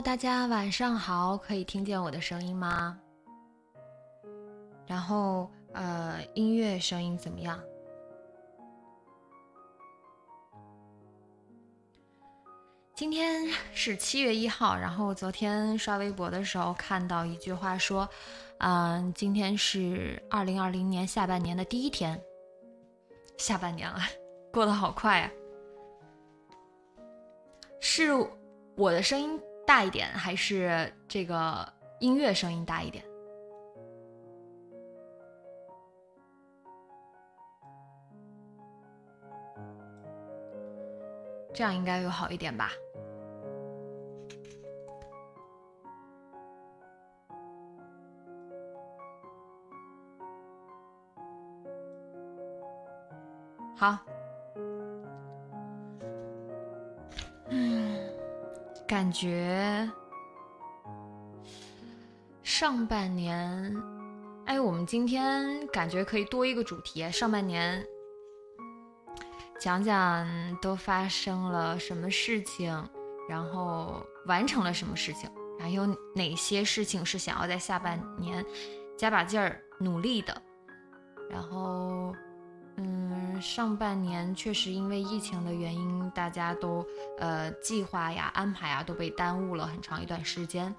大家晚上好，可以听见我的声音吗？然后，呃，音乐声音怎么样？今天是七月一号，然后昨天刷微博的时候看到一句话说，嗯，今天是二零二零年下半年的第一天，下半年了，过得好快呀！是我的声音。大一点还是这个音乐声音大一点？这样应该会好一点吧。好。嗯感觉上半年，哎，我们今天感觉可以多一个主题。上半年讲讲都发生了什么事情，然后完成了什么事情，还有哪些事情是想要在下半年加把劲儿努力的，然后。嗯，上半年确实因为疫情的原因，大家都呃计划呀、安排啊都被耽误了很长一段时间。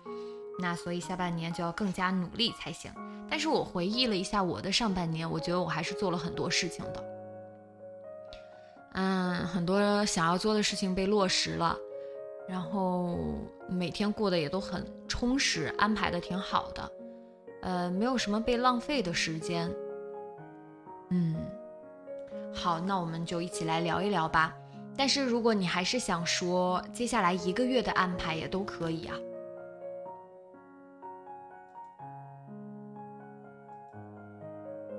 那所以下半年就要更加努力才行。但是我回忆了一下我的上半年，我觉得我还是做了很多事情的。嗯，很多想要做的事情被落实了，然后每天过得也都很充实，安排的挺好的。呃，没有什么被浪费的时间。嗯。好，那我们就一起来聊一聊吧。但是如果你还是想说接下来一个月的安排，也都可以啊。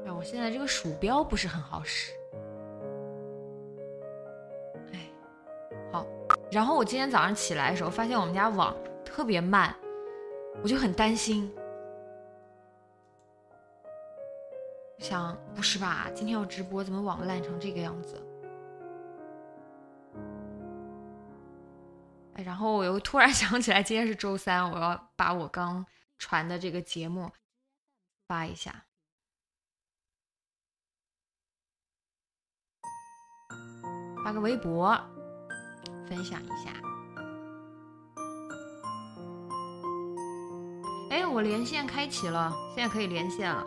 哎，我现在这个鼠标不是很好使。哎，好。然后我今天早上起来的时候，发现我们家网特别慢，我就很担心。想不是吧？今天要直播，怎么网烂成这个样子？哎，然后我又突然 想起来，今天是周三，我要把我刚传的这个节目发一下，发个微博分享一下。哎，我连线开启了，现在可以连线了。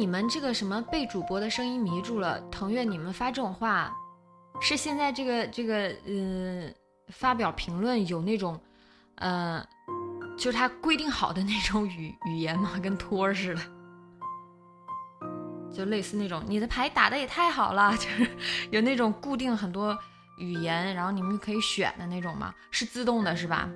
你们这个什么被主播的声音迷住了？腾越，你们发这种话，是现在这个这个嗯，发表评论有那种，呃，就是他规定好的那种语语言吗？跟托似的，就类似那种，你的牌打的也太好了，就是有那种固定很多语言，然后你们可以选的那种吗？是自动的，是吧？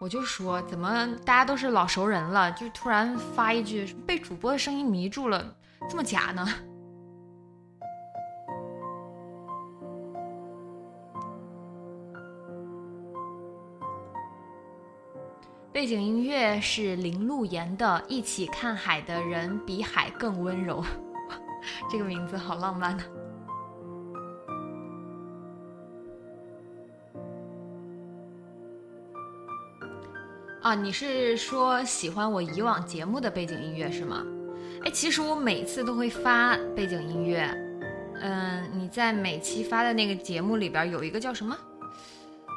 我就说，怎么大家都是老熟人了，就突然发一句被主播的声音迷住了，这么假呢？背景音乐是林路言的《一起看海的人比海更温柔》，这个名字好浪漫呢。啊，你是说喜欢我以往节目的背景音乐是吗？哎，其实我每次都会发背景音乐。嗯，你在每期发的那个节目里边有一个叫什么？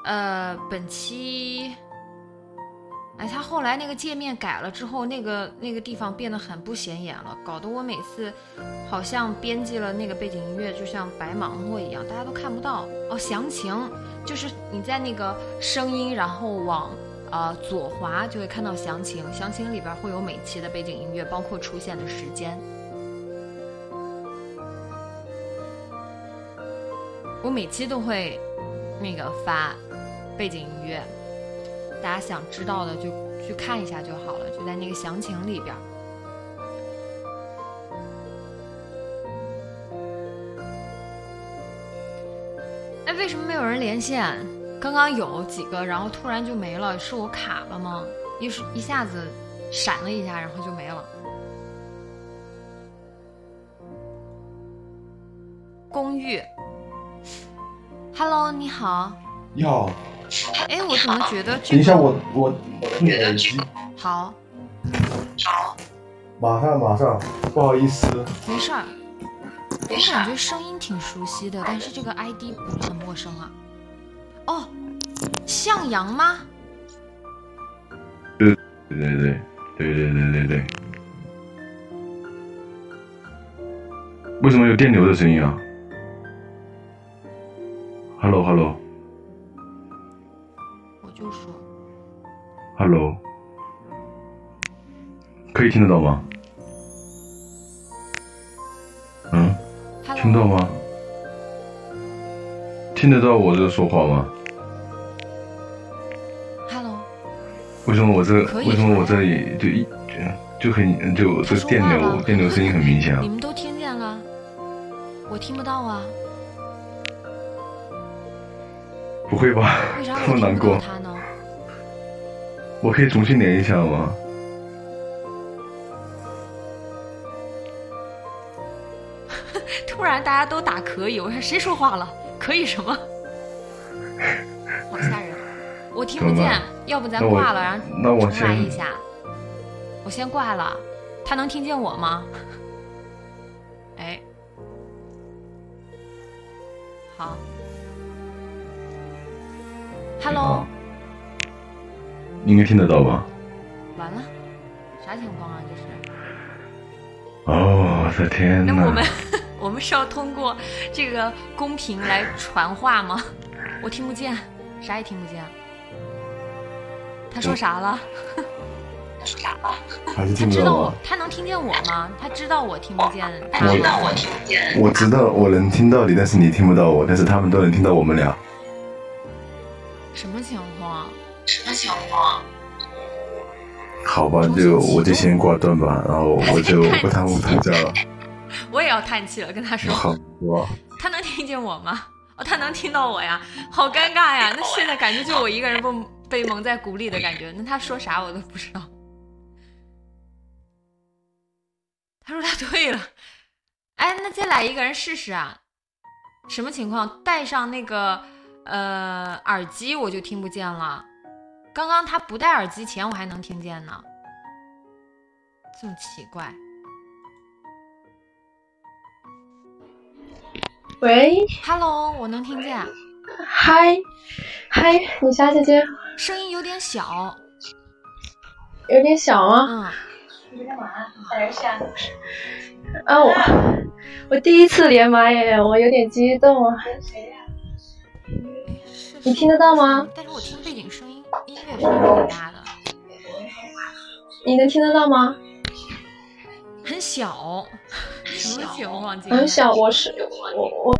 呃，本期，哎，他后来那个界面改了之后，那个那个地方变得很不显眼了，搞得我每次好像编辑了那个背景音乐，就像白忙活一样，大家都看不到。哦，详情就是你在那个声音，然后往。呃，左滑就会看到详情，详情里边会有每期的背景音乐，包括出现的时间。我每期都会那个发背景音乐，大家想知道的就去看一下就好了，就在那个详情里边。为什么没有人连线？刚刚有几个，然后突然就没了，是我卡了吗？一是一下子闪了一下，然后就没了。公寓，Hello，你好。你好。哎，我怎么觉得？等一下，我我听耳机。好。好。马上马上，不好意思。没事儿。我感觉声音挺熟悉的，但是这个 ID 不是很陌生啊。哦，向阳吗？对对对对对对对对对。为什么有电流的声音啊？Hello Hello。我就说。Hello。可以听得到吗？嗯。听到吗？听得到我这说话吗？Hello。为什么我这为什么我这里就一就很就这电流电流声音很明显啊？你们都听见了，我听不到啊。不会吧？这 么难过？我可以重新连一下吗？突然大家都打可以，我说谁说话了？可以什么？好吓人！我听不见，要不咱挂了，然后重来一下。我先挂了，他能听见我吗？哎，好，Hello，应该听得到吧？完了，啥情况啊？这是？哦，我的天哪！那我们。我们是要通过这个公屏来传话吗？我听不见，啥也听不见。他说啥了？他说啥了？还是听不到我？他能听见我吗？他知道我听不见。他知道我听不见。我知道我能听到你，但是你听不到我，但是他们都能听到我们俩。什么情况？什么情况？好吧，就我就先挂断吧，然后我就 不耽误大家了。我也要叹气了，跟他说。他能听见我吗？哦，他能听到我呀，好尴尬呀。那现在感觉就我一个人被被蒙在鼓里的感觉。那他说啥我都不知道。他说他退了。哎，那再来一个人试试啊？什么情况？戴上那个呃耳机我就听不见了。刚刚他不戴耳机前我还能听见呢。这么奇怪。喂，Hello，我能听见。嗨，嗨，你小姐姐，声音有点小，有点小吗？嗯。你在干嘛？打游戏啊？啊，我我第一次连麦耶，我有点激动啊。谁呀？你听得到吗？但是我听背景声音，音乐声音挺大的。你能听得到吗？很小。什么情况？很小，我是我我。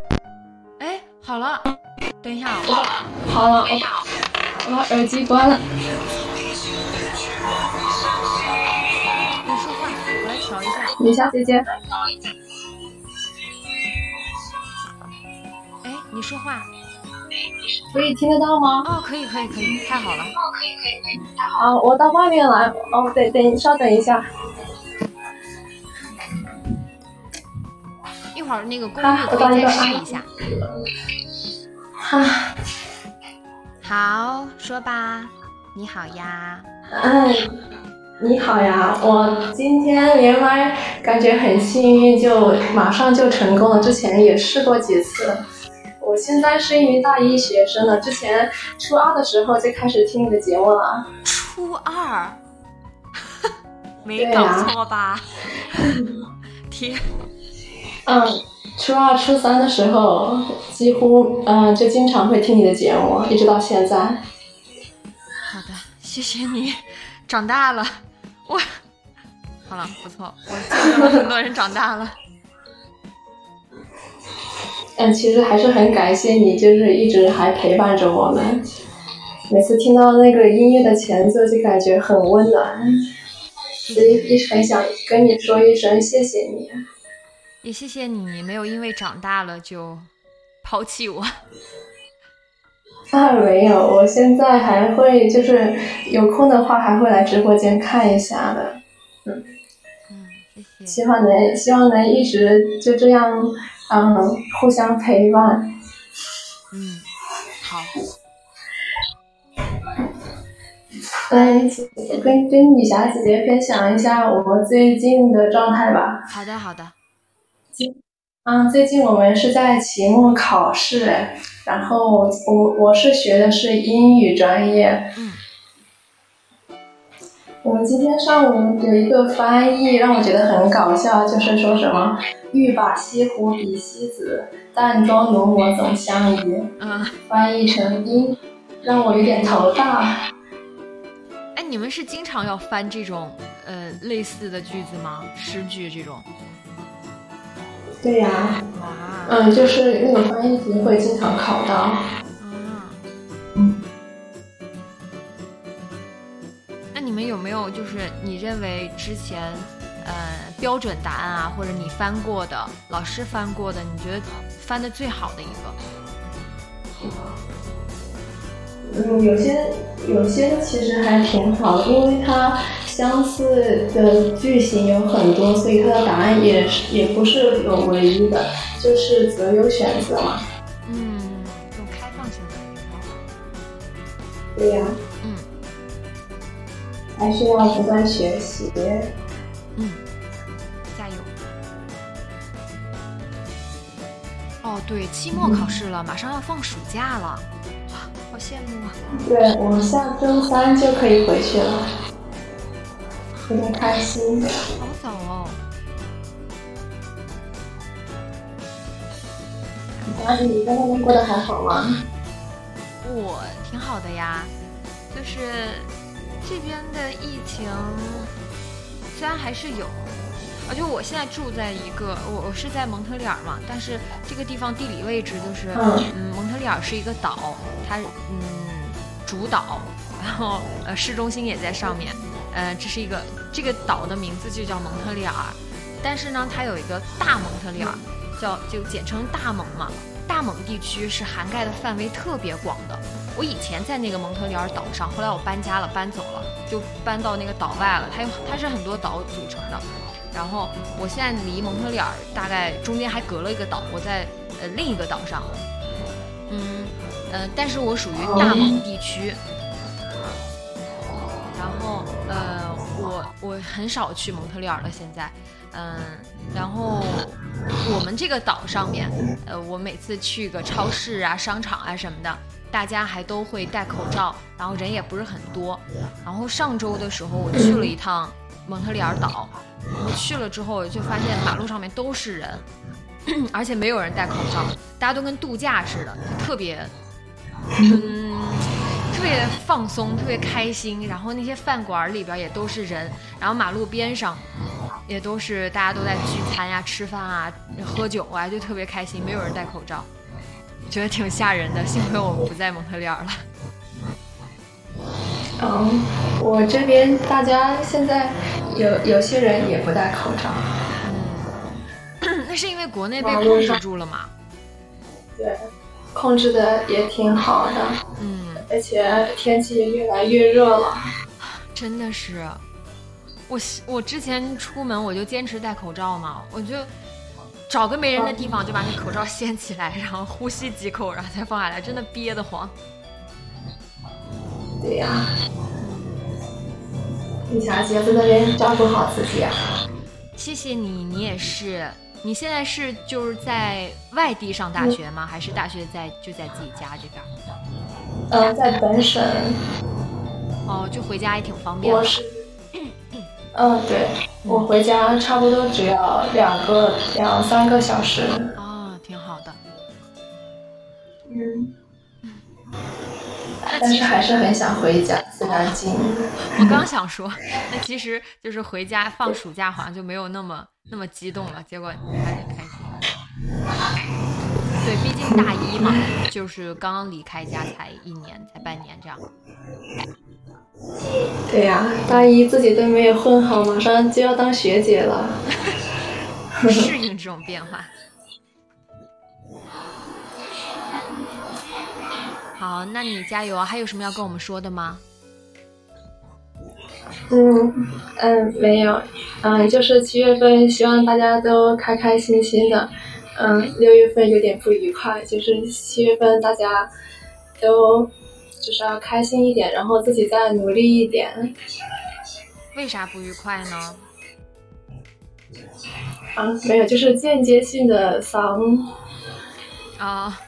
哎，好了，等一下，我好了，我我把耳机关了。你说话，我来调一下。李霞姐姐。哎，你说话。可以听得到吗？哦，可以，可以，可以，太好了。哦，可以，可以，可以，太好了。我到外面来。哦，等等，稍等一下。一会儿那个公寓可以再试一下。好，说吧。你好呀。嗯，你好呀。我今天连麦，感觉很幸运，就马上就成功了。之前也试过几次。我现在是一名大一学生了，之前初二的时候就开始听你的节目了。初二？没搞错吧？天。嗯，初二、初三的时候，几乎嗯就经常会听你的节目，一直到现在。好的，谢谢你，长大了，我好了，不错，我见到了很多人长大了。嗯，其实还是很感谢你，就是一直还陪伴着我们。每次听到那个音乐的前奏，就感觉很温暖，所以一直很想跟你说一声谢谢你。也谢谢你没有因为长大了就抛弃我。啊，没有，我现在还会就是有空的话还会来直播间看一下的。嗯嗯，谢谢。希望能希望能一直就这样，嗯，互相陪伴。嗯，好。来，跟跟女侠姐姐分享一下我最近的状态吧。好的，好的。今，啊，最近我们是在期末考试，然后我我是学的是英语专业。嗯。我们今天上午有一个翻译让我觉得很搞笑，就是说什么“欲把西湖比西子，淡妆浓抹总相宜”。嗯。翻译成英，让我有点头大。哎你们是经常要翻这种呃类似的句子吗？诗句这种？对呀，嗯，就是那个翻译题会经常考到。嗯。那你们有没有就是你认为之前呃标准答案啊，或者你翻过的老师翻过的，你觉得翻的最好的一个？嗯，有些有些其实还挺好的，因为它相似的句型有很多，所以它的答案也是也不是有唯一的，就是择优选择嘛。嗯，这种开放性的挺好。对呀。嗯。还需要不断学习。嗯，加油。哦，对，期末考试了，马上要放暑假了。好羡慕啊！对我下周三就可以回去了，有点开心。好早哦！阿姨，你在那边过得还好吗？我挺好的呀，就是这边的疫情虽然还是有。而且我现在住在一个，我我是在蒙特利尔嘛，但是这个地方地理位置就是，嗯，蒙特利尔是一个岛，它嗯主岛，然后呃市中心也在上面，呃这是一个这个岛的名字就叫蒙特利尔，但是呢它有一个大蒙特利尔，叫就简称大蒙嘛，大蒙地区是涵盖的范围特别广的。我以前在那个蒙特利尔岛上，后来我搬家了，搬走了，就搬到那个岛外了，它有它是很多岛组成的。然后我现在离蒙特利尔大概中间还隔了一个岛，我在呃另一个岛上，嗯呃，但是我属于大蒙地区。然后呃，我我很少去蒙特利尔了，现在，嗯，然后我们这个岛上面，呃，我每次去个超市啊、商场啊什么的，大家还都会戴口罩，然后人也不是很多。然后上周的时候我去了一趟蒙特利尔岛。我去了之后，就发现马路上面都是人，而且没有人戴口罩，大家都跟度假似的，特别，嗯，特别放松，特别开心。然后那些饭馆里边也都是人，然后马路边上也都是大家都在聚餐呀、吃饭啊、喝酒啊，就特别开心，没有人戴口罩，觉得挺吓人的。幸亏我们不在蒙特利尔了。嗯，我这边大家现在有有些人也不戴口罩。嗯，那是因为国内被控制住了嘛？对，控制的也挺好的。嗯，而且天气越来越热了。真的是，我我之前出门我就坚持戴口罩嘛，我就找个没人的地方就把那口罩掀起来，然后呼吸几口，然后再放下来，真的憋得慌。对呀，你小姐在那边照顾好自己啊。谢谢你，你也是。你现在是就是在外地上大学吗？还是大学在就在自己家这边？嗯，在本省。哦，就回家也挺方便。我是，嗯，对，我回家差不多只要两个两三个小时。哦，挺好的。嗯。但是还是很想回家，虽然近。我刚想说，那其实就是回家放暑假，好像就没有那么那么激动了。结果还挺开心。对，毕竟大一嘛，就是刚刚离开家才一年，才半年这样。对呀，大一自己都没有混好，马上就要当学姐了。适应这种变化。好，那你加油啊！还有什么要跟我们说的吗？嗯嗯，没有，嗯，就是七月份，希望大家都开开心心的。嗯，六月份有点不愉快，就是七月份大家都就是要开心一点，然后自己再努力一点。为啥不愉快呢？啊，没有，就是间接性的丧。啊，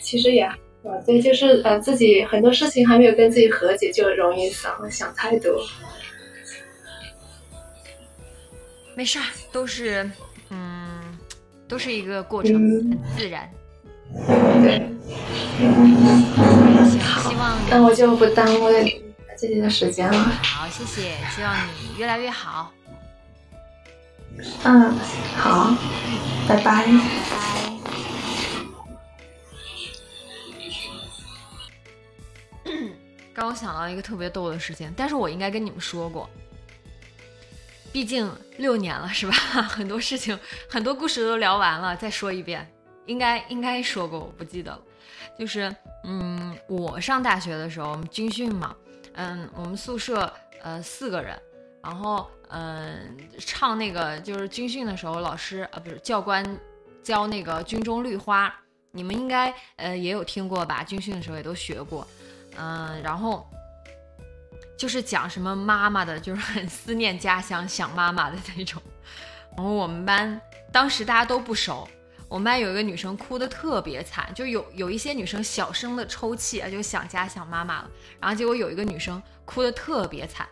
其实也，啊，对，就是呃，自己很多事情还没有跟自己和解，就容易想，想太多。没事儿，都是，嗯，都是一个过程，很自然。对。希望那我就不耽误姐姐的时间了。好，谢谢，希望你越来越好。嗯，好，拜拜。拜拜。让我想到一个特别逗的事情，但是我应该跟你们说过。毕竟六年了，是吧？很多事情，很多故事都聊完了，再说一遍，应该应该说过，我不记得了。就是，嗯，我上大学的时候，我们军训嘛，嗯，我们宿舍呃四个人，然后嗯唱那个就是军训的时候，老师啊不是教官教那个军中绿花，你们应该呃也有听过吧？军训的时候也都学过，嗯，然后。就是讲什么妈妈的，就是很思念家乡、想妈妈的那种。然后我们班当时大家都不熟，我们班有一个女生哭的特别惨，就有有一些女生小声的抽泣啊，就想家想妈妈了。然后结果有一个女生哭的特别惨，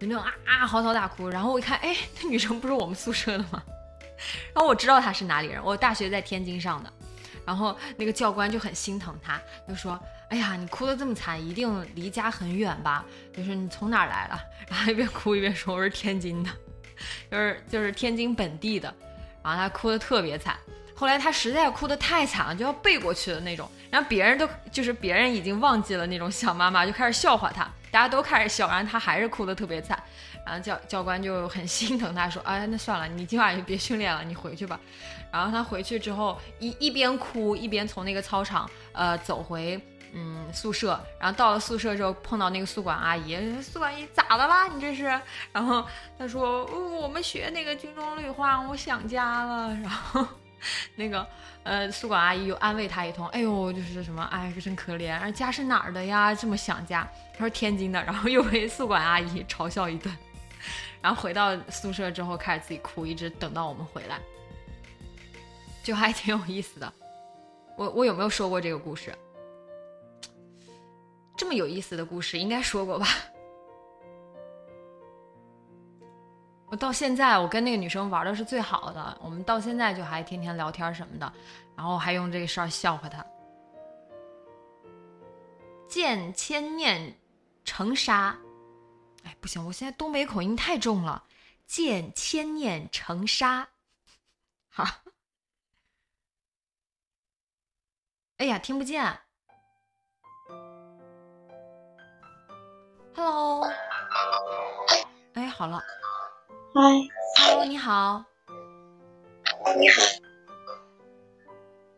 就那种啊啊嚎啕大哭。然后我一看，哎，那女生不是我们宿舍的吗？然后我知道她是哪里人，我大学在天津上的。然后那个教官就很心疼她，就说。哎呀，你哭得这么惨，一定离家很远吧？就是你从哪儿来了？然后一边哭一边说我是天津的，就是就是天津本地的。然后他哭得特别惨，后来他实在哭得太惨了，就要背过去的那种。然后别人都就是别人已经忘记了那种想妈妈，就开始笑话他，大家都开始笑，然后他还是哭得特别惨。然后教教官就很心疼他，说：“哎，那算了，你今晚就别训练了，你回去吧。”然后他回去之后一一边哭一边从那个操场呃走回。嗯，宿舍，然后到了宿舍之后碰到那个宿管阿姨，宿管阿姨咋的啦？你这是？然后他说，我们学那个军中绿花，我想家了。然后那个呃，宿管阿姨又安慰他一通，哎呦，就是什么，哎，真可怜，家是哪儿的呀？这么想家？他说天津的，然后又被宿管阿姨嘲笑一顿。然后回到宿舍之后开始自己哭，一直等到我们回来，就还挺有意思的。我我有没有说过这个故事？这么有意思的故事应该说过吧？我到现在我跟那个女生玩的是最好的，我们到现在就还天天聊天什么的，然后还用这个事儿笑话她。见千念成沙，哎，不行，我现在东北口音太重了。见千念成沙，好。哎呀，听不见。Hello，哎，好了。Hi，Hello，你好。你好，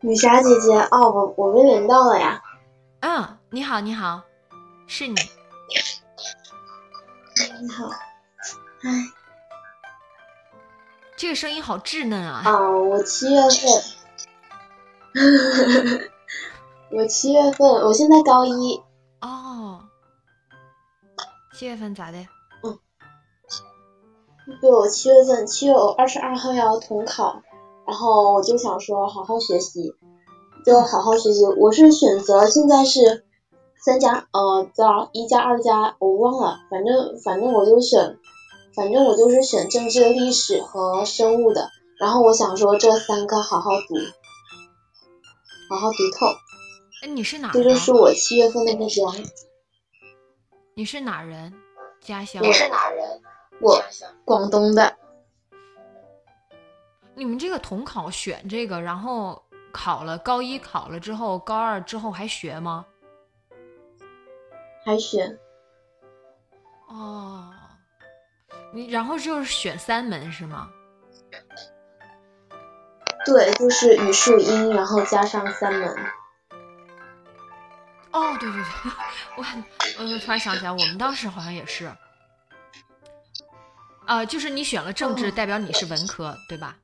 女侠姐姐。哦，我我被连到了呀。嗯，你好，你好，是你。你好。哎。这个声音好稚嫩啊。啊，我七月份。我七月份，我现在高一。哦。七月份咋的？嗯，对我七月份七月二十二号要统考，然后我就想说好好学习，就好好学习。我是选择现在是三加呃加一加二加我忘了，反正反正我就选，反正我就是选政治、历史和生物的。然后我想说这三个好好读，好好读透。哎，你是哪？这就是我七月份的目标。你是哪人？家乡？你是哪人？我广东的。你们这个统考选这个，然后考了高一考了之后，高二之后还学吗？还学。哦，你然后就是选三门是吗？对，就是语数英，然后加上三门。哦，对对对，我我突然想起来，我们当时好像也是，啊，就是你选了政治，代表你是文科，对吧？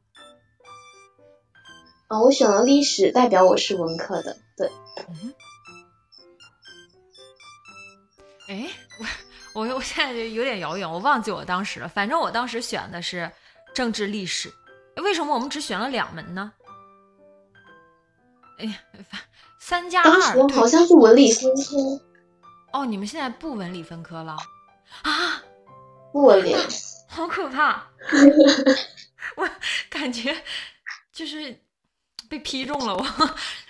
啊，我选了历史，代表我是文科的，对。嗯。哎，我我我现在就有点遥远，我忘记我当时了。反正我当时选的是政治历史，为什么我们只选了两门呢？哎呀，三加二，好像是文理分科。哦，你们现在不文理分科了啊？不文理，好可怕！我感觉就是被劈中了，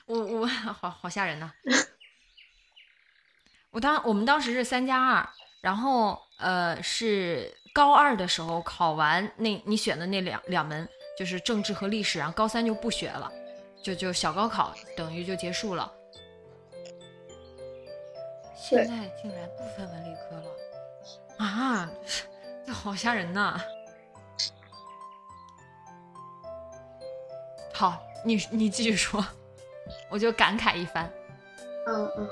我我我，好好吓人呐！我当我们当时是三加二，然后呃是高二的时候考完那你选的那两两门就是政治和历史，然后高三就不学了。就就小高考等于就结束了，现在竟然不分文理科了啊！这好吓人呐！好，你你继续说，我就感慨一番。嗯嗯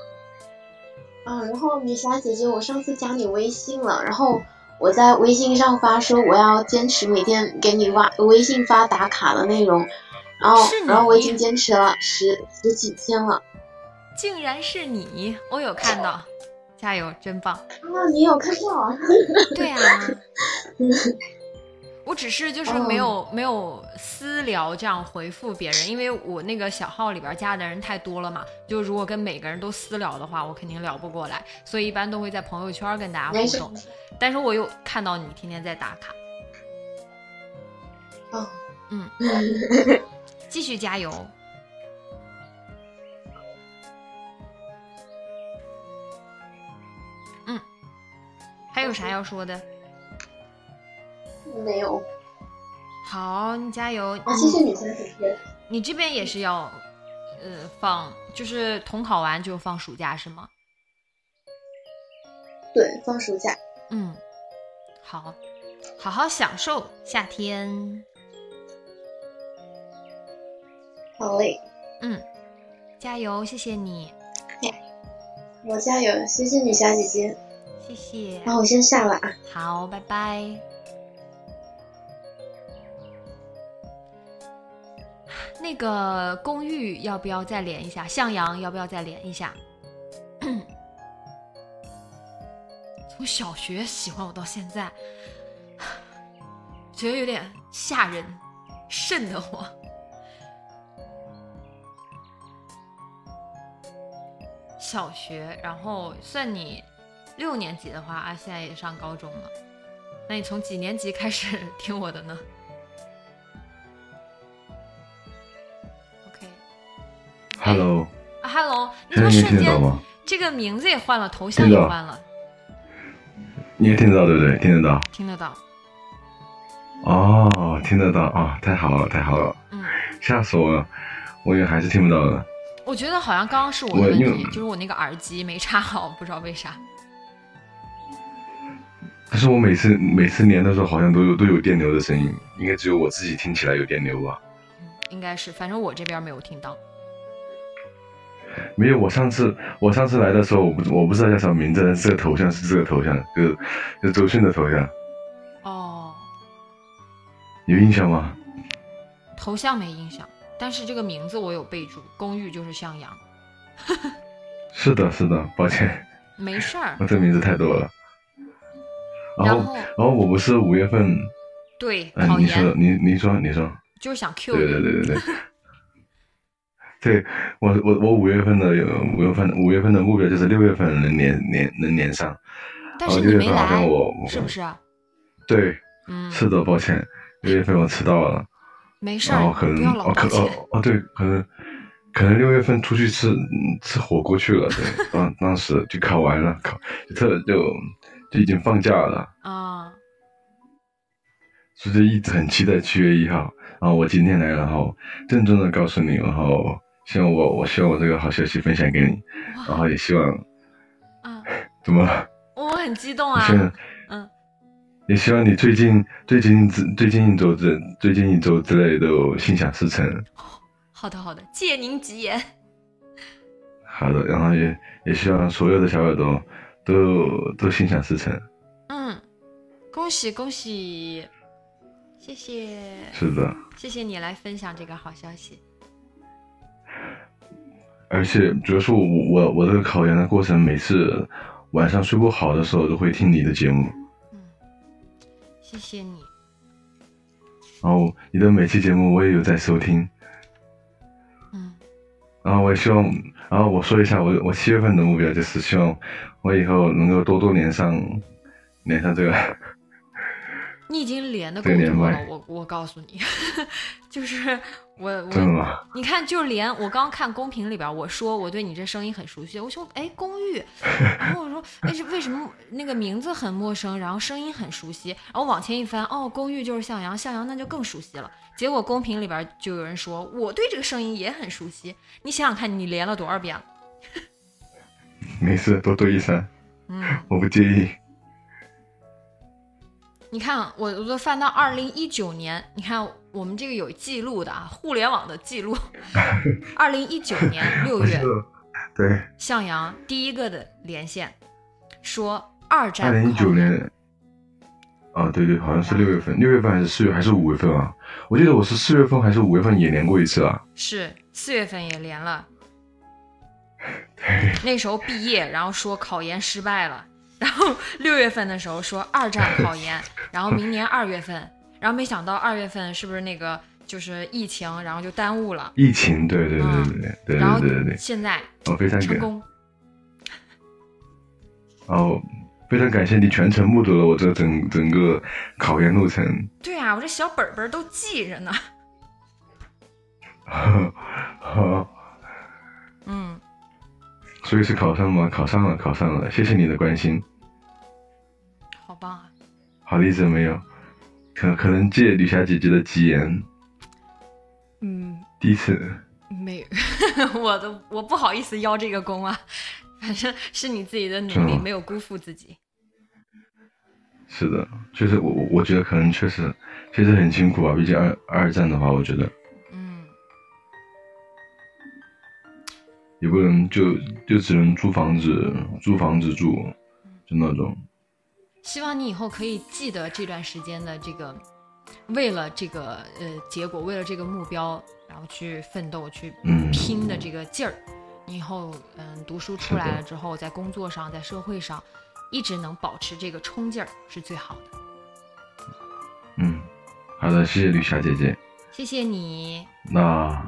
嗯，然后米霞姐姐，我上次加你微信了，然后我在微信上发说我要坚持每天给你发微信发打卡的内容。然后，然后我已经坚持了十十几天了，竟然是你！我有看到，加油，真棒！啊，你有看到啊？对啊，我只是就是没有没有私聊这样回复别人，因为我那个小号里边加的人太多了嘛，就如果跟每个人都私聊的话，我肯定聊不过来，所以一般都会在朋友圈跟大家互动。但是我又看到你天天在打卡，哦，嗯。继续加油！嗯，还有啥要说的？没有。好，你加油！啊，谢谢你。你这边也是要，呃，放，就是统考完就放暑假是吗？对，放暑假。嗯，好，好好享受夏天。好嘞，嗯，加油，谢谢你，我加油，谢谢你，小姐姐，谢谢，那我先下了啊，好，拜拜。那个公寓要不要再连一下？向阳要不要再连一下？从小学喜欢我到现在，觉得有点吓人，瘆得慌。小学，然后算你六年级的话啊，现在也上高中了。那你从几年级开始 听我的呢？OK，Hello，啊，Hello，你怎么瞬间这个名字也换了，头像也换了？你也听得到对不对？听得到？听得到。哦，听得到啊！太好了，太好了。嗯，吓死我了，我以为还是听不到的。我觉得好像刚刚是我的问题，就是我那个耳机没插好，不知道为啥。但是我每次每次连的时候，好像都有都有电流的声音，应该只有我自己听起来有电流吧？嗯，应该是，反正我这边没有听到。没有，我上次我上次来的时候，我不我不知道叫什么名字，这个头像是这个头像，就是就周迅的头像。哦。有印象吗？头像没印象。但是这个名字我有备注，公寓就是向阳。是的，是的，抱歉。没事儿。我这名字太多了。然后，然后我不是五月份。对。嗯，你说，你你说，你说。就是想 Q。对对对对对。对 我我我五月份的有五月份五月份的目标就是六月份能连连能连上。但是你没来。是不是？对。嗯。是的，抱歉，六月份我迟到了。没事儿，可能哦，可哦哦，对，可能可能六月份出去吃吃火锅去了，对，当当时就考完了，考特就就已经放假了啊，所以一直很期待七月一号，然后我今天来，然后郑重的告诉你，然后希望我我希望我这个好消息分享给你，然后也希望，啊，怎么了？我很激动啊，嗯。也希望你最近最近最近一周之最近一周之内都心想事成。好的好的，借您吉言。好的，然后也也希望所有的小耳朵都都心想事成。嗯，恭喜恭喜，谢谢，是的，谢谢你来分享这个好消息。而且主要是我我我这个考研的过程，每次晚上睡不好的时候都会听你的节目，嗯，谢谢你。然后你的每期节目我也有在收听，嗯，然后我也希望，然后我说一下我我七月份的目标就是希望我以后能够多多连上连上这个。你已经连的够多了，我我告诉你，就是我我？你看，就连我刚看公屏里边，我说我对你这声音很熟悉，我说哎公寓，然后我说哎是为什么那个名字很陌生，然后声音很熟悉，然后往前一翻，哦公寓就是向阳，向阳那就更熟悉了。结果公屏里边就有人说我对这个声音也很熟悉，你想想看，你连了多少遍了？没事，多多益善，嗯，我不介意。你看我我都翻到二零一九年，你看我们这个有记录的啊，互联网的记录，二零一九年 六月。对，向阳第一个的连线，说二战。二零一九年，啊，对对，好像是六月份，六月份还是四月还是五月份啊？我记得我是四月份还是五月份也连过一次啊。是四月份也连了，那时候毕业，然后说考研失败了，然后六月份的时候说二战 考研，然后明年二月份，然后没想到二月份是不是那个就是疫情，然后就耽误了，疫情，对对对嗯对对对然后对对对，现在哦非常感，成功，哦非常感谢你全程目睹了我这整整个考研路程。对啊，我这小本本都记着呢，好，嗯，所以是考上吗？考上了，考上了，谢谢你的关心。好棒啊，好例子没有？可可能借吕霞姐姐的吉言，嗯。第一次，没有，我都我不好意思邀这个功啊，反正是你自己的努力，没有辜负自己。是的，就是我我我觉得可能确实确实很辛苦吧，毕竟二二战的话，我觉得也不能就就只能租房子租房子住，就那种。希望你以后可以记得这段时间的这个，为了这个呃结果，为了这个目标，然后去奋斗、去嗯拼的这个劲儿。你以后嗯读书出来了之后，在工作上、在社会上，一直能保持这个冲劲儿是最好的。嗯，好的，谢谢吕霞姐姐。谢谢你，那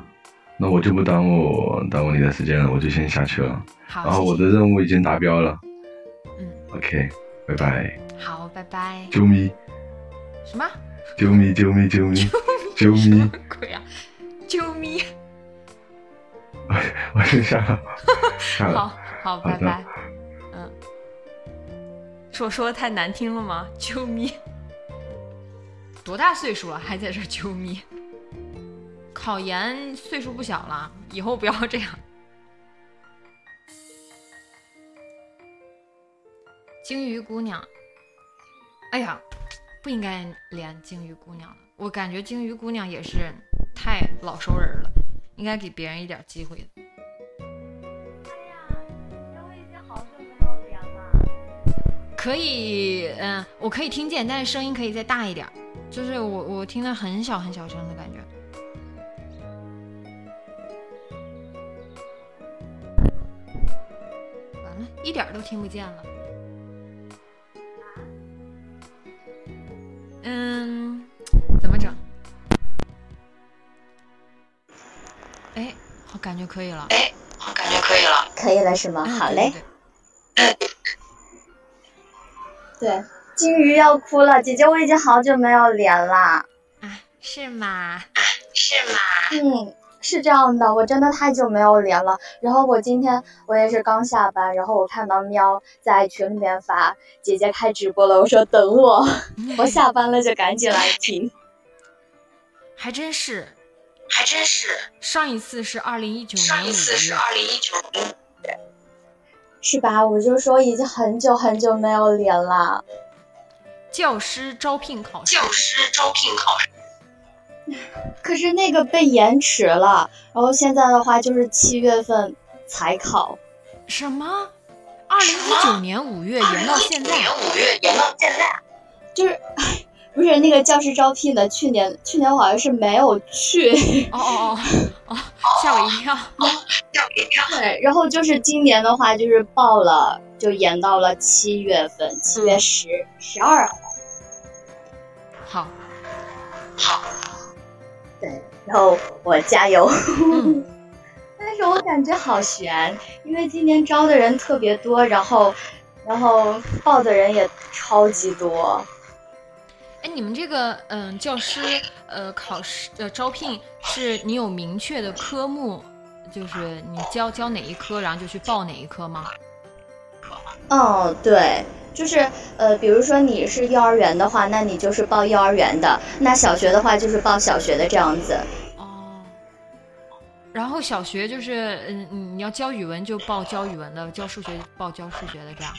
那我就不耽误耽误你的时间了，我就先下去了。好，然后我的任务已经达标了嗯，，OK，拜拜。好，拜拜。啾咪什么？啾咪啾咪啾咪 啾什么咪，鬼啊？啾咪。我先下了，下了。好好，拜拜。嗯，是我说的太难听了吗？啾咪，多大岁数了还在这儿啾咪？考研岁数不小了，以后不要这样。鲸鱼姑娘，哎呀，不应该连鲸鱼姑娘了。我感觉鲸鱼姑娘也是太老熟人了，应该给别人一点机会的。可以，嗯，我可以听见，但是声音可以再大一点，就是我我听得很小很小声的感觉。一点儿都听不见了。嗯，怎么整？哎，好，感觉可以了。哎，我感觉可以了。可以了是吗？嗯好嘞。。对对对 对，金鱼要哭了，姐姐我已经好久没有连了。啊，是吗？是吗？嗯，是这样的，我真的太久没有连了。然后我今天我也是刚下班，然后我看到喵在群里面发姐姐开直播了，我说等我，我下班了就赶紧来听。还真是，还真是。上一次是二零一九上年五一次是月，二零一九年，是吧？我就说已经很久很久没有连了。教师招聘考试。教师招聘考试。可是那个被延迟了，然后现在的话就是七月份才考。什么？二零一九年五月延到现在？年五月延到现在。就是，不是那个教师招聘的，去年去年我好像是没有去。哦哦哦哦，吓我一跳。吓我一跳。对，然后就是今年的话，就是报了，就延到了七月份，七月十十二号。好，好，对，然后我加油。嗯 但是我感觉好悬，因为今年招的人特别多，然后，然后报的人也超级多。哎，你们这个嗯教师呃考试呃招聘是你有明确的科目，就是你教教哪一科，然后就去报哪一科吗？哦，对，就是呃，比如说你是幼儿园的话，那你就是报幼儿园的；那小学的话就是报小学的这样子。哦，然后小学就是嗯你你要教语文就报教语文的，教数学报教数学的这样。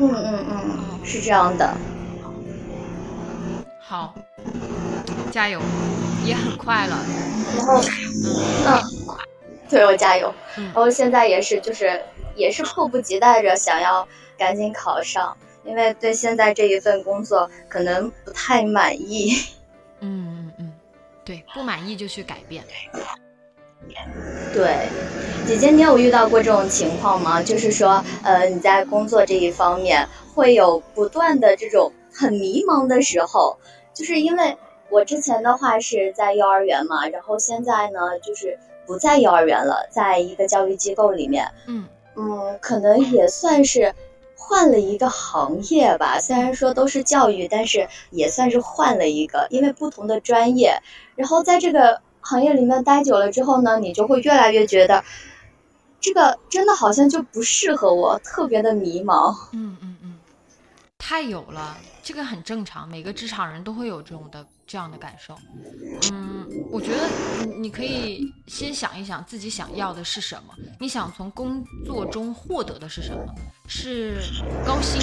嗯嗯嗯，是这样的。好，加油，也很快了。然后，嗯嗯，对我加油。嗯然后现在也是，就是也是迫不及待着想要赶紧考上，因为对现在这一份工作可能不太满意。嗯嗯嗯，对，不满意就去改变。对，姐姐，你有遇到过这种情况吗？就是说，呃，你在工作这一方面会有不断的这种很迷茫的时候，就是因为我之前的话是在幼儿园嘛，然后现在呢就是不在幼儿园了，在一个教育机构里面，嗯嗯，可能也算是换了一个行业吧。虽然说都是教育，但是也算是换了一个，因为不同的专业。然后在这个行业里面待久了之后呢，你就会越来越觉得，这个真的好像就不适合我，特别的迷茫。嗯嗯嗯，太有了，这个很正常，每个职场人都会有这种的这样的感受。嗯，我觉得你你可以先想一想自己想要的是什么，你想从工作中获得的是什么？是高薪，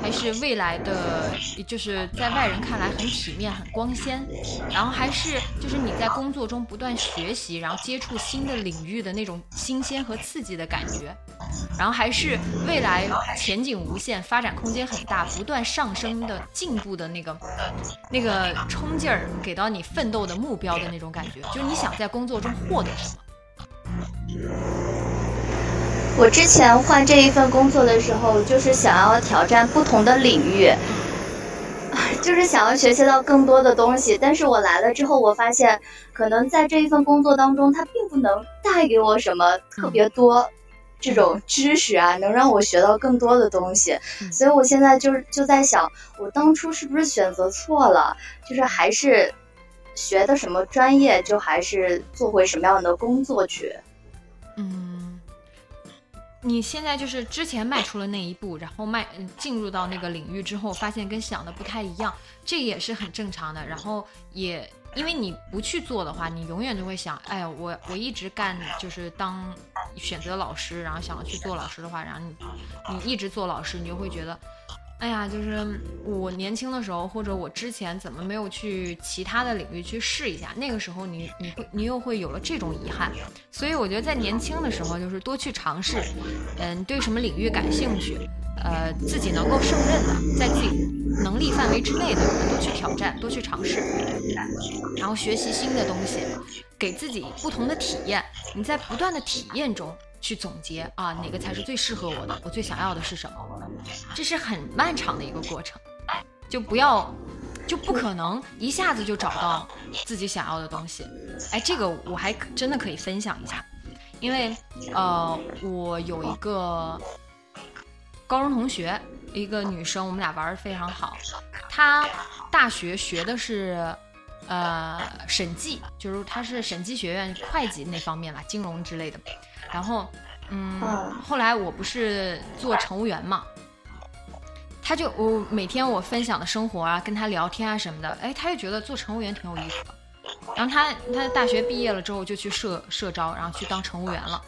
还是未来的就是在外人看来很体面、很光鲜？然后还是就是你在工作中不断学习，然后接触新的领域的那种新鲜和刺激的感觉？然后还是未来前景无限、发展空间很大、不断上升的进步的那个那个冲劲儿，给到你奋斗的目标的那种感觉，就是你想在工作中获得什么？我之前换这一份工作的时候，就是想要挑战不同的领域，就是想要学习到更多的东西。但是我来了之后，我发现可能在这一份工作当中，它并不能带给我什么特别多这种知识啊，能让我学到更多的东西。嗯所以我现在就是就在想，我当初是不是选择错了？就是还是学的什么专业，就还是做回什么样的工作去。嗯，你现在就是之前迈出了那一步，然后迈嗯进入到那个领域之后，发现跟想的不太一样，这也是很正常的。然后也因为你不去做的话，你永远就会想，哎呀，我我一直干就是当选择老师，然后想要去做老师的话，然后你你一直做老师，你就会觉得。哎呀，就是我年轻的时候，或者我之前怎么没有去其他的领域去试一下？那个时候你你会你又会有了这种遗憾，所以我觉得在年轻的时候，就是多去尝试，嗯，对什么领域感兴趣，呃，自己能够胜任的，在自己能力范围之内的，多去挑战，多去尝试，然后学习新的东西，给自己不同的体验。你在不断的体验中去总结啊，哪个才是最适合我的，我最想要的是什么？这是很漫长的一个过程，就不要。就不可能一下子就找到自己想要的东西，哎，这个我还真的可以分享一下，因为呃，我有一个高中同学，一个女生，我们俩玩的非常好。她大学学的是呃审计，就是他是审计学院会计那方面吧，金融之类的。然后嗯，后来我不是做乘务员嘛。他就我每天我分享的生活啊，跟他聊天啊什么的，哎，他就觉得做乘务员挺有意思的。然后他他大学毕业了之后就去社社招，然后去当乘务员了。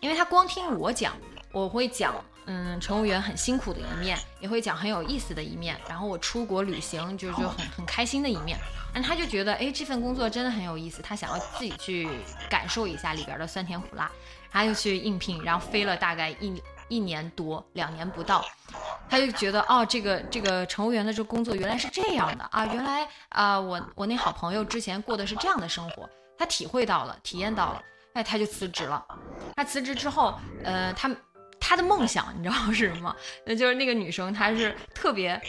因为他光听我讲，我会讲嗯乘务员很辛苦的一面，也会讲很有意思的一面。然后我出国旅行就就很很开心的一面。然后他就觉得哎这份工作真的很有意思，他想要自己去感受一下里边的酸甜苦辣。他就去应聘，然后飞了大概一一年多，两年不到，他就觉得哦，这个这个乘务员的这个工作原来是这样的啊，原来啊、我我那好朋友之前过的是这样的生活，他体会到了，体验到了，哎，他就辞职了。他辞职之后，呃，他他的梦想你知道是什么？那就是那个女生，她是特别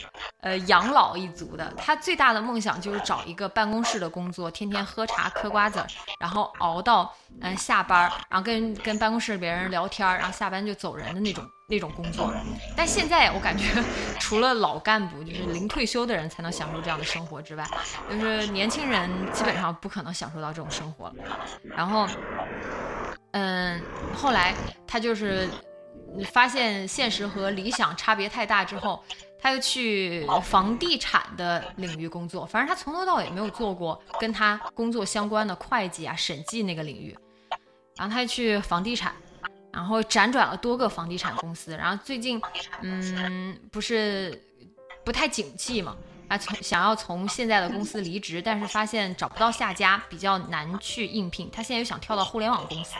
呃养老一族的，她最大的梦想就是找一个办公室的工作，天天喝茶嗑瓜子儿，然后熬到嗯、呃下班儿，然后跟跟办公室别人聊天儿，然后下班就走人的那种那种工作。但现在我感觉，除了老干部，就是临退休的人才能享受这样的生活之外，就是年轻人基本上不可能享受到这种生活了。然后，嗯，后来他就是发现现实和理想差别太大之后，他又去房地产的领域工作。反正他从头到尾没有做过跟他工作相关的会计啊、审计那个领域。然后他去房地产，然后辗转了多个房地产公司。然后最近，嗯，不是不太景气嘛，啊从想要从现在的公司离职，但是发现找不到下家，比较难去应聘。他现在又想跳到互联网公司，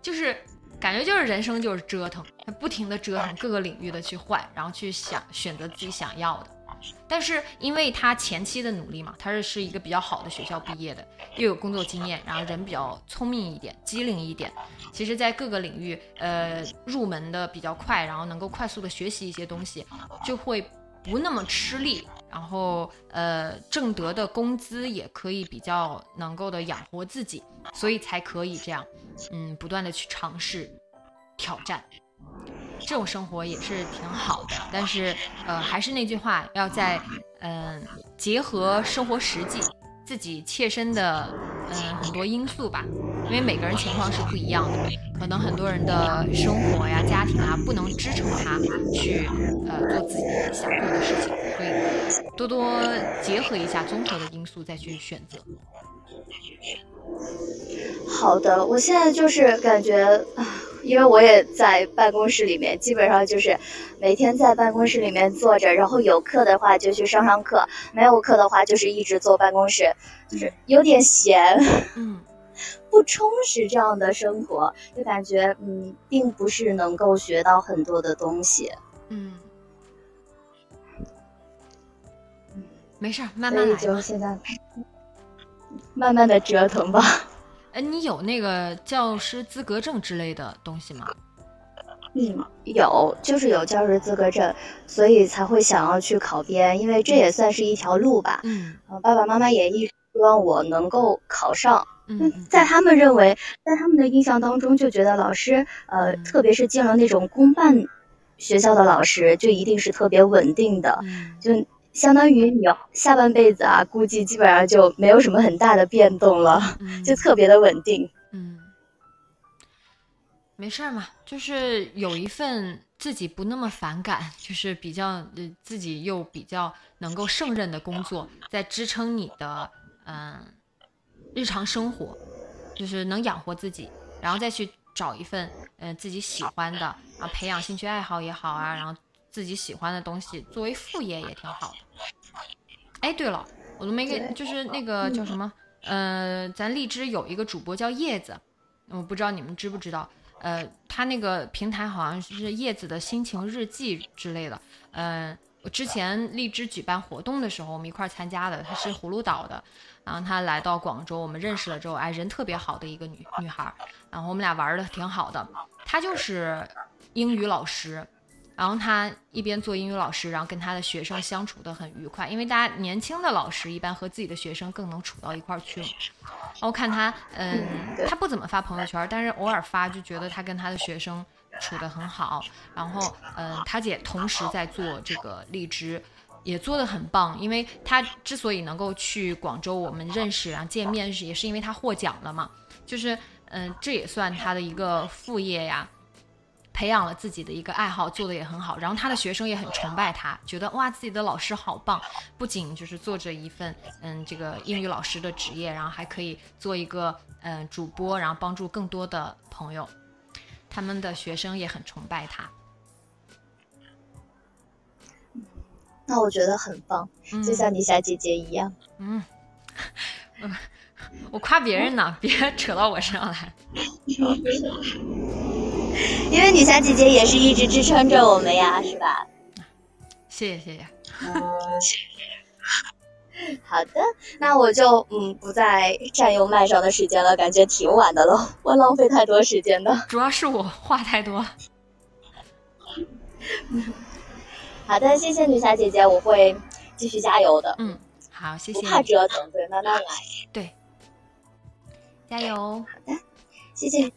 就是感觉就是人生就是折腾，他不停的折腾各个领域的去换，然后去想选择自己想要的。但是因为他前期的努力嘛，他是是一个比较好的学校毕业的，又有工作经验，然后人比较聪明一点，机灵一点。其实，在各个领域，呃，入门的比较快，然后能够快速的学习一些东西，就会不那么吃力，然后呃，挣得的工资也可以比较能够的养活自己，所以才可以这样，嗯，不断的去尝试挑战。这种生活也是挺好的，但是呃，还是那句话，要在嗯、结合生活实际，自己切身的嗯、很多因素吧，因为每个人情况是不一样的，可能很多人的生活呀、家庭啊不能支撑他去呃做自己想做的事情，所以多多结合一下综合的因素再去选择。好的，我现在就是感觉，啊因为我也在办公室里面，基本上就是每天在办公室里面坐着，然后有课的话就去上上课，没有课的话就是一直坐办公室，就是有点闲，嗯不充实这样的生活，就感觉嗯，并不是能够学到很多的东西。嗯，没事儿，慢慢来。就现在慢慢的折腾吧。哎，你有那个教师资格证之类的东西吗？嗯，有，就是有教师资格证，所以才会想要去考编，因为这也算是一条路吧。嗯呃爸爸妈妈也一直希望我能够考上。嗯嗯在他们认为，在他们的印象当中，就觉得老师，呃，嗯特别是进了那种公办学校的老师，就一定是特别稳定的，嗯就相当于你下半辈子啊，估计基本上就没有什么很大的变动了，嗯就特别的稳定。嗯，没事儿嘛，就是有一份自己不那么反感，就是比较呃自己又比较能够胜任的工作，在支撑你的嗯、日常生活，就是能养活自己，然后再去找一份呃自己喜欢的啊，培养兴趣爱好也好啊，然后自己喜欢的东西作为副业也挺好的。哎，对了，我都没给，就是那个叫什么，呃，咱荔枝有一个主播叫叶子，我不知道你们知不知道，呃，他那个平台好像是叶子的心情日记之类的，嗯、我之前荔枝举办活动的时候，我们一块儿参加的，她是葫芦岛的，然后她来到广州，我们认识了之后，哎，人特别好的一个女女孩儿，然后我们俩玩的挺好的，她就是英语老师，然后他一边做英语老师，然后跟他的学生相处的很愉快，因为大家年轻的老师一般和自己的学生更能处到一块儿去嘛。然后看他，嗯，他不怎么发朋友圈，但是偶尔发，就觉得他跟他的学生处得很好。然后，嗯，他姐同时在做这个荔枝。也做得很棒，因为他之所以能够去广州，我们认识然后见面，是也是因为他获奖了嘛。就是，嗯，这也算他的一个副业呀。培养了自己的一个爱好，做的也很好。然后他的学生也很崇拜他，觉得哇，自己的老师好棒。不仅就是做着一份嗯这个英语老师的职业，然后还可以做一个嗯主播，然后帮助更多的朋友。他们的学生也很崇拜他。那我觉得很棒，嗯就像你小姐姐一样。嗯，我 我夸别人呢，别扯到我身上来。因为女侠姐姐也是一直支撑着我们呀，是吧？谢谢谢谢。好的，那我就嗯不再占用麦上的时间了，感觉挺晚的了，我浪费太多时间的。主要是我话太多。好的，谢谢女侠姐姐，我会继续加油的。嗯，好，谢谢不谢。怕折腾，对，慢慢来。对，加油。好的，谢谢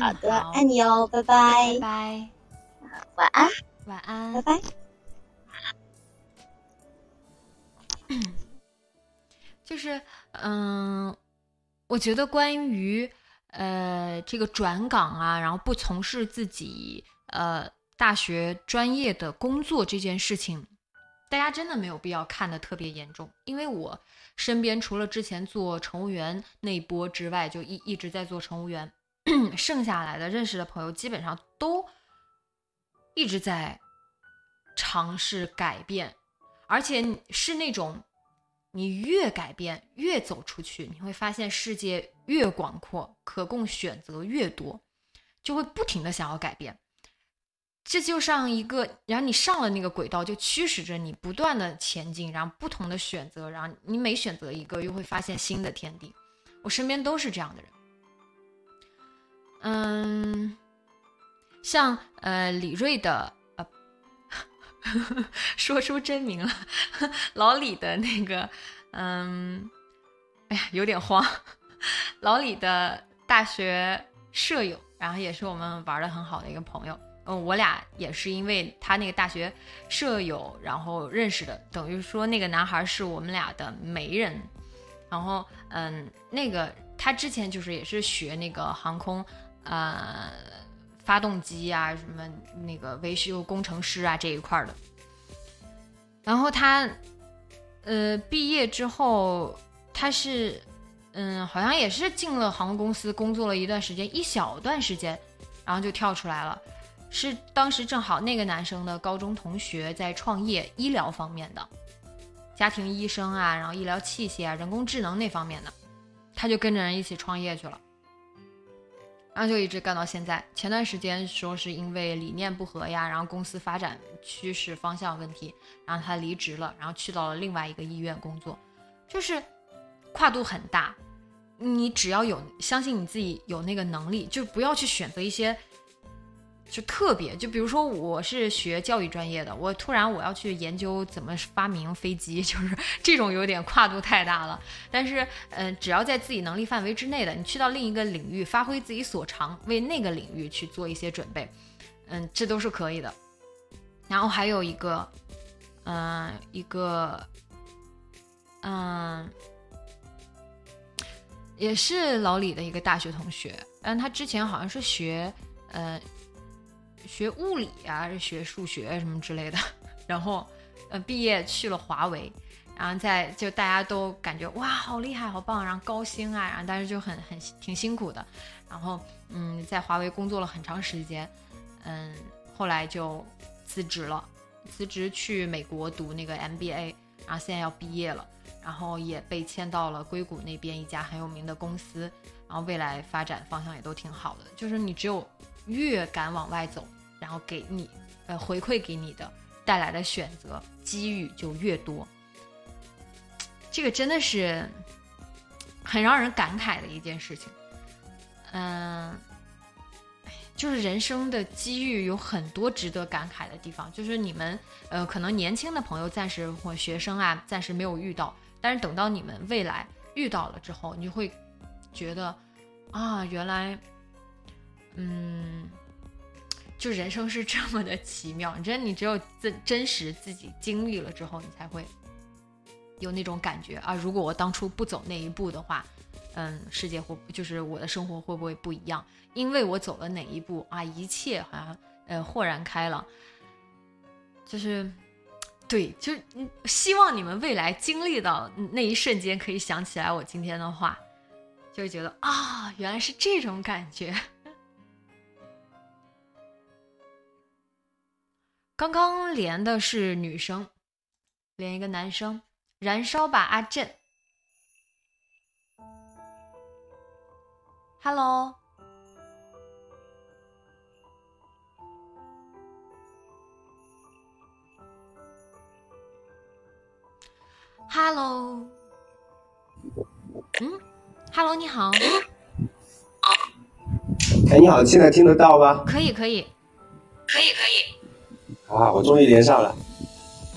好的，好。爱你哦，拜拜。拜，拜，晚安，晚安。拜。拜。就是，嗯，我觉得关于呃这个转岗啊，然后不从事自己呃大学专业的工作这件事情，大家真的没有必要看得特别严重，因为我身边除了之前做乘务员那一波之外，就一一直在做乘务员，剩下来的认识的朋友基本上都一直在尝试改变，而且是那种你越改变越走出去，你会发现世界越广阔，可供选择越多，就会不停的想要改变。这就像一个，然后你上了那个轨道，就驱使着你不断的前进，然后不同的选择，然后你每选择一个，又会发现新的天地。我身边都是这样的人。嗯，像呃李锐的呃，说出真名了，老李的那个，嗯，哎呀，有点慌。老李的大学舍友，然后也是我们玩的很好的一个朋友。嗯，我俩也是因为他那个大学舍友，然后认识的，等于说那个男孩是我们俩的媒人。然后，嗯，那个他之前就是也是学那个航空，呃，发动机啊，什么那个维修工程师啊这一块的。然后他，呃，毕业之后，他是，嗯，好像也是进了航空公司工作了一段时间，一小段时间，然后就跳出来了。是当时正好那个男生的高中同学在创业医疗方面的，家庭医生啊，然后医疗器械啊，人工智能那方面的，他就跟着人一起创业去了，然后就一直干到现在。前段时间说是因为理念不合呀，然后公司发展趋势方向问题，然后他离职了，然后去到了另外一个医院工作，就是跨度很大。你只要有相信你自己有那个能力，就不要去选择一些。就特别，就比如说我是学教育专业的，我突然我要去研究怎么发明飞机，就是这种有点跨度太大了。但是，嗯、只要在自己能力范围之内的，你去到另一个领域，发挥自己所长，为那个领域去做一些准备，嗯，这都是可以的。然后还有一个，嗯、一个，嗯、也是老李的一个大学同学，但他之前好像是学，呃。学物理啊，是学数学什么之类的，然后，呃，毕业去了华为，然后在就大家都感觉哇，好厉害，好棒，然后高薪啊，然后但是就很很挺辛苦的，然后嗯，在华为工作了很长时间，嗯，后来就辞职了，辞职去美国读那个 MBA，然后现在要毕业了，然后也被签到了硅谷那边一家很有名的公司，然后未来发展方向也都挺好的，就是你只有越敢往外走。然后给你，呃，回馈给你的带来的选择机遇就越多，这个真的是很让人感慨的一件事情。嗯，就是人生的机遇有很多值得感慨的地方，就是你们，呃，可能年轻的朋友暂时或学生啊，暂时没有遇到，但是等到你们未来遇到了之后，你就会觉得啊，原来，嗯。就人生是这么的奇妙，你真的，你只有真真实自己经历了之后，你才会有那种感觉啊！如果我当初不走那一步的话，嗯，世界会就是我的生活会不会不一样？因为我走了哪一步啊，一切好像呃豁然开朗。就是对，就希望你们未来经历到那一瞬间，可以想起来我今天的话，就会觉得啊，原来是这种感觉。刚刚连的是女生，连一个男生，燃烧吧，阿震。Hello，哈喽，嗯哈喽，你好。哎，你好，现在听得到吗？可以，可以，可以，可以。啊，我终于连上了。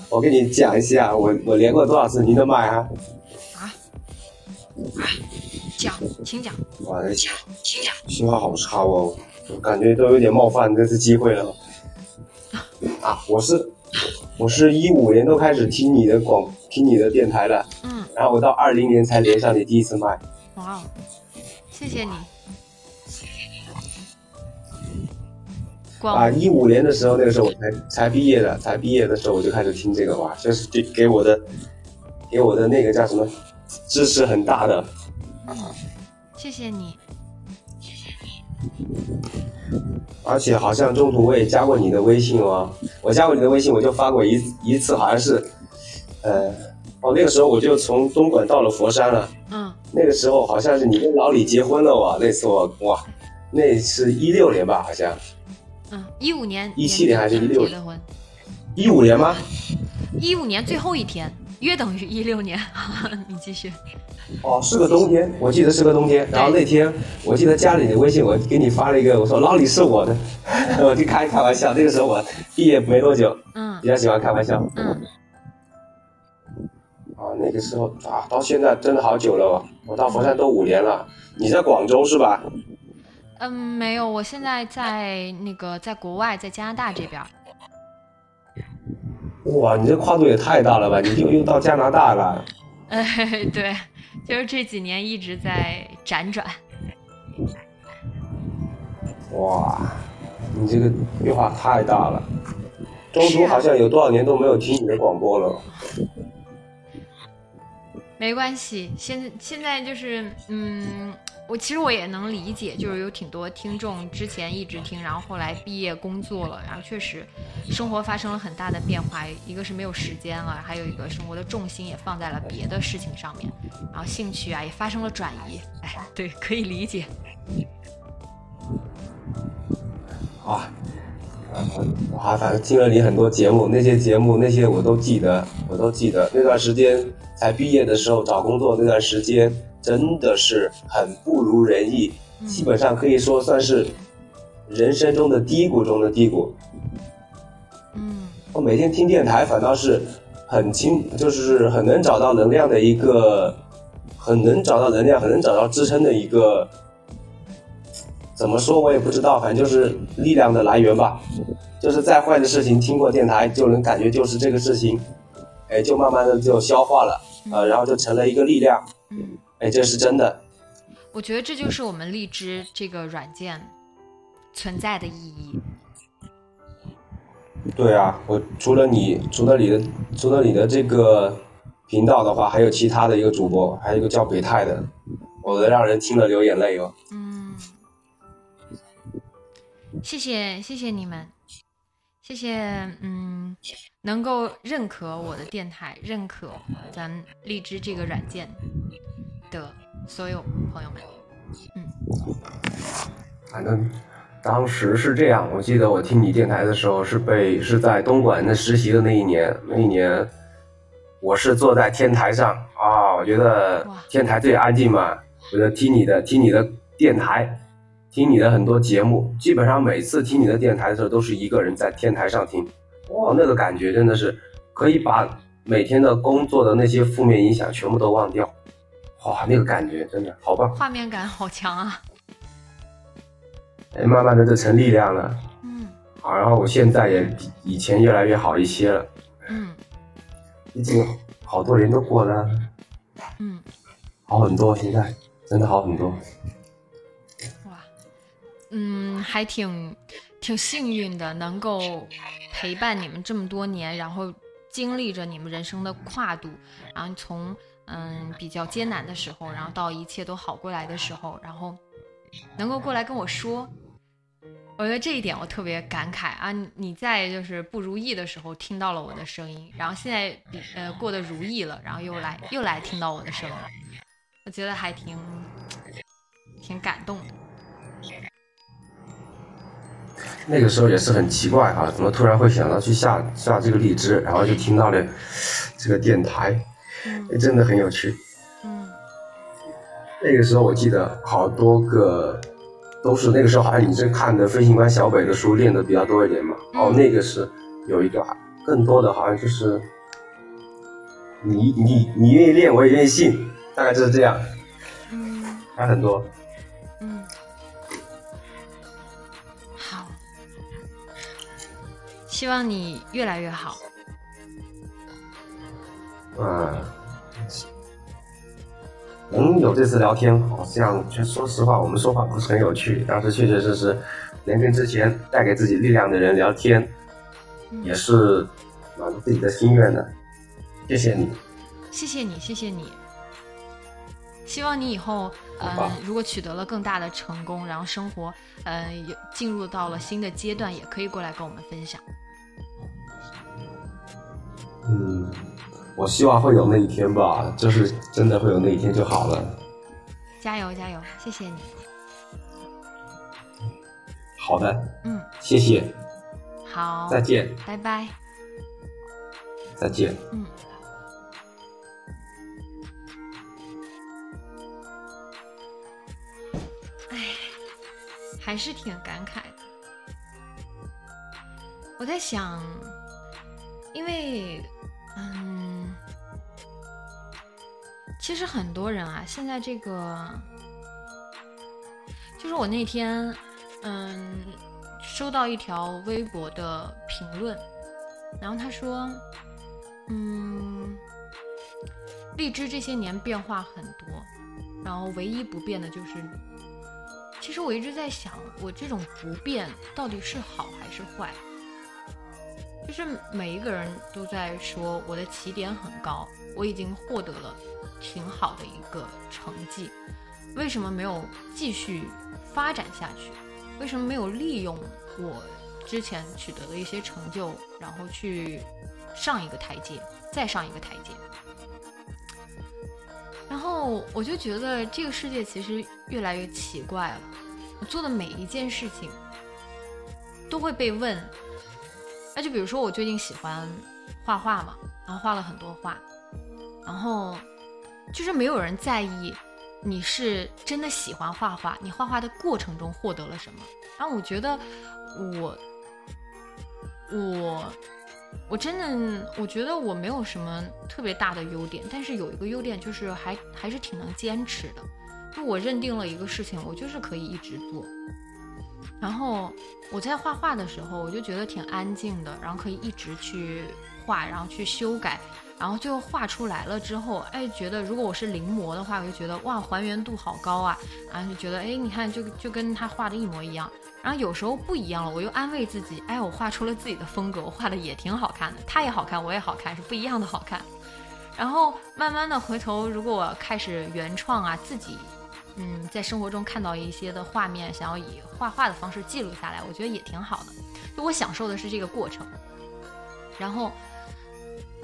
我跟你讲一下，我我连过多少次您的麦啊？啊，讲，请讲。哇，这请请讲。信号好差哦，我感觉都有点冒犯这次机会了。啊，我是我是一五年都开始听你的广听你的电台了，嗯，然后我到二零年才连上你第一次麦。哇哦，谢谢你。啊，一五年的时候，那个时候我才才毕业的，才毕业的时候我就开始听这个哇，就是给给我的给我的那个叫什么支持很大的。嗯谢谢你。而且好像中途我也加过你的微信哦，我加过你的微信，我就发过一一次，好像是，呃，哦那个时候我就从东莞到了佛山了，嗯那个时候好像是你跟老李结婚了哇，那次我哇，那是一六年吧，好像嗯，一五年一七年还是16结的婚？一五年吗？一五年最后一天，约等于一六年。你继续。哦，是个冬天，我记得是个冬天。然后那天我记得加了你的微信，我给你发了一个，我说老李是我的，我就开开玩笑。那个时候我毕业没多久，嗯比较喜欢开玩笑。嗯，啊，那个时候啊，到现在真的好久了哦，我到佛山都五年了。你在广州是吧？嗯，没有，我现在在那个在国外，在加拿大这边。哇，你这跨度也太大了吧！你就又到加拿大了。哎，对，就是这几年一直在辗转。哇，你这个变化太大了。中途好像有多少年都没有听你的广播了。没关系，现在现在就是，嗯，我其实我也能理解，就是有挺多听众之前一直听，然后后来毕业工作了，然后确实生活发生了很大的变化，一个是没有时间了，还有一个生活的重心也放在了别的事情上面，然后兴趣啊也发生了转移，哎，对，可以理解。啊，我还反正听了你很多节目，那些节目那些我都记得，我都记得。那段时间才毕业的时候找工作那段时间，真的是很不如人意，基本上可以说算是人生中的低谷中的低谷。嗯我每天听电台，反倒是很轻，就是很能找到能量的一个，很能找到能量，很能找到支撑的一个。怎么说我也不知道，反正就是力量的来源吧。就是再坏的事情，听过电台就能感觉就是这个事情，哎，就慢慢的就消化了，呃，然后就成了一个力量，嗯，哎，这是真的。我觉得这就是我们荔枝这个软件存在的意义。对啊，我除了你，除了你的，除了你的这个频道的话，还有其他的一个主播，还有一个叫北泰的，我的让人听了流眼泪哦。嗯，谢谢谢谢你们，谢谢嗯，能够认可我的电台，认可咱荔枝这个软件的所有朋友们。嗯。反正当时是这样，我记得我听你电台的时候是被是在东莞那实习的那一年，那一年我是坐在天台上啊，我觉得天台最安静嘛，我就听你的听你的电台，听你的很多节目，基本上每次听你的电台的时候都是一个人在天台上听，哇，那个感觉真的是可以把每天的工作的那些负面影响全部都忘掉，哇，那个感觉真的好棒。画面感好强啊！哎，慢慢的就成力量了。嗯好，然后我现在也比以前越来越好一些了，嗯毕竟好多人都过了，嗯，好很多，现在真的好很多。哇，嗯，还挺挺幸运的，能够陪伴你们这么多年，然后经历着你们人生的跨度，然后从嗯比较艰难的时候，然后到一切都好过来的时候，然后能够过来跟我说。我觉得这一点我特别感慨啊！你在就是不如意的时候听到了我的声音，然后现在比呃过得如意了，然后又来又来听到我的声音，我觉得还挺挺感动的。那个时候也是很奇怪啊，怎么突然会想到去下下这个荔枝，然后就听到了这个电台，嗯。真的很有趣。嗯。那个时候我记得好多个都是那个时候好像你是看的飞行官小北的书练的比较多一点嘛，嗯。哦，那个是有一个更多的好像就是你你你愿意练我也愿意信，大概就是这样，嗯。还有很多。嗯，好，希望你越来越好。嗯，能有这次聊天，好像就说实话，我们说话不是很有趣，但是确确实实能跟之前带给自己力量的人聊天，也是满足自己的心愿的。谢谢你，谢谢你，谢谢你。希望你以后，嗯、如果取得了更大的成功，然后生活，嗯、也进入到了新的阶段，也可以过来跟我们分享。嗯，我希望会有那一天吧，就是真的会有那一天就好了。加油，加油！谢谢你。好的，嗯，谢谢，好，再见，拜拜。再见。嗯。唉，还是挺感慨的。我在想，因为，嗯，其实很多人啊，现在这个，就是我那天，嗯，收到一条微博的评论，然后他说，嗯，荔枝这些年变化很多，然后唯一不变的就是。其实我一直在想，我这种不变到底是好还是坏？就是每一个人都在说我的起点很高，我已经获得了挺好的一个成绩，为什么没有继续发展下去？为什么没有利用我之前取得的一些成就，然后去上一个台阶，再上一个台阶？然后我就觉得这个世界其实越来越奇怪了。我做的每一件事情都会被问。那就比如说我最近喜欢画画嘛，然后画了很多画，然后就是没有人在意你是真的喜欢画画，你画画的过程中获得了什么。然后我觉得我我我真的我觉得我没有什么特别大的优点，但是有一个优点就是还还是挺能坚持的。就我认定了一个事情，我就是可以一直做。然后我在画画的时候，我就觉得挺安静的，然后可以一直去画，然后去修改，然后最后画出来了之后，哎，觉得如果我是临摹的话，我就觉得哇，还原度好高啊，然后就觉得哎，你看就就跟他画的一模一样。然后有时候不一样了，我又安慰自己，哎，我画出了自己的风格，我画的也挺好看的，他也好看，我也好看，是不一样的好看。然后慢慢的回头，如果我开始原创啊，自己。嗯，在生活中看到一些的画面，想要以画画的方式记录下来，我觉得也挺好的。就我享受的是这个过程。然后，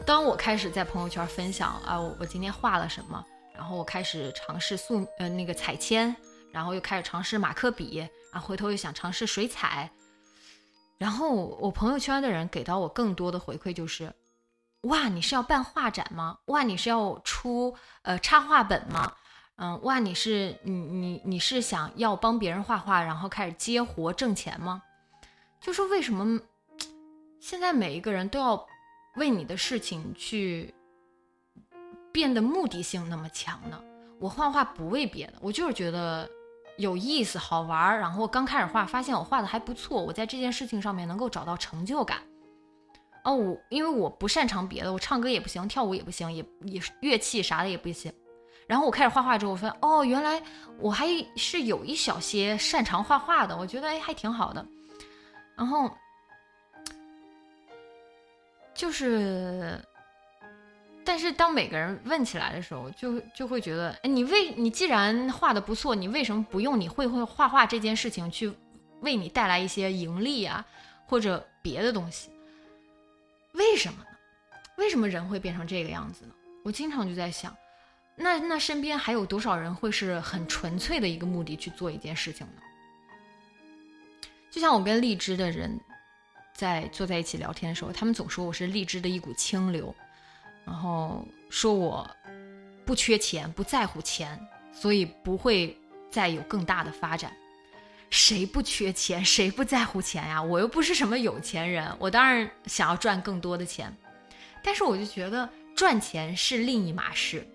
当我开始在朋友圈分享啊，我我今天画了什么，然后我开始尝试素呃那个彩铅，然后又开始尝试马克笔，然后回头又想尝试水彩。然后我朋友圈的人给到我更多的回馈就是，哇，你是要办画展吗？哇，你是要出呃插画本吗？嗯，哇，你是你你你是想要帮别人画画，然后开始接活挣钱吗？就是为什么现在每一个人都要为你的事情去变得目的性那么强呢？我画画不为别的，我就是觉得有意思、好玩儿。然后刚开始画，发现我画的还不错，我在这件事情上面能够找到成就感。哦，我因为我不擅长别的，我唱歌也不行，跳舞也不行，也也乐器啥的也不行。然后我开始画画之后，我发现哦，原来我还是有一小些擅长画画的，我觉得哎还挺好的。然后就是，但是当每个人问起来的时候，就就会觉得，哎，你为你既然画的不错，你为什么不用你会会画画这件事情去为你带来一些盈利啊，或者别的东西？为什么呢？为什么人会变成这个样子呢？我经常就在想。那那身边还有多少人会是很纯粹的一个目的去做一件事情呢？就像我跟荔枝的人在坐在一起聊天的时候，他们总说我是荔枝的一股清流。然后说我不缺钱，不在乎钱，所以不会再有更大的发展。谁不缺钱？谁不在乎钱呀？我又不是什么有钱人，我当然想要赚更多的钱。但是我就觉得赚钱是另一码事。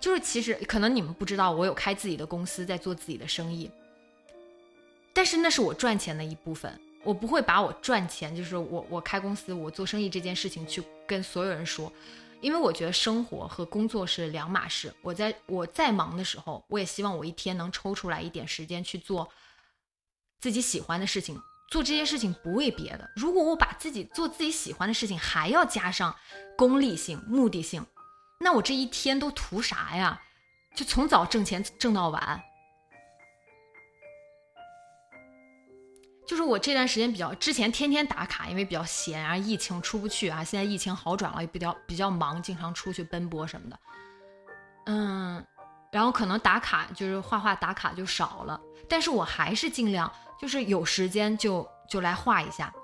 就是其实可能你们不知道，我有开自己的公司，在做自己的生意。但是那是我赚钱的一部分，我不会把我赚钱，就是我我开公司，我做生意这件事情去跟所有人说。因为我觉得生活和工作是两码事。我在我再忙的时候，我也希望我一天能抽出来一点时间去做自己喜欢的事情。做这些事情不为别的。如果我把自己做自己喜欢的事情还要加上功利性、目的性，那我这一天都图啥呀？就从早挣钱挣到晚。就是我这段时间比较，之前天天打卡，因为比较闲啊，疫情出不去啊。现在疫情好转了，也比较比较忙，经常出去奔波什么的。嗯，然后可能打卡就是画画打卡就少了，但是我还是尽量就是有时间就就来画一下，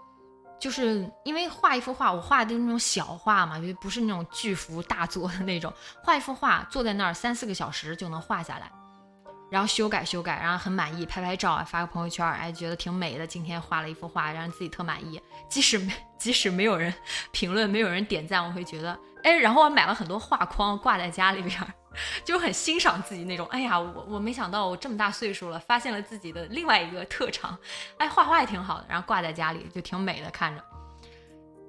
就是因为画一幅画，我画的那种小画嘛，就不是那种巨幅大作的那种，画一幅画坐在那儿三四个小时就能画下来。然后修改修改，然后很满意，拍拍照啊，发个朋友圈，哎，觉得挺美的。今天画了一幅画，让自己特满意。即使没即使没有人 评论，没有人点赞，我会觉得，哎，然后我买了很多画框挂在家里边，就很欣赏自己那种。哎呀，我我没想到我这么大岁数了，发现了自己的另外一个特长，哎，画画也挺好的，然后挂在家里就挺美的看着。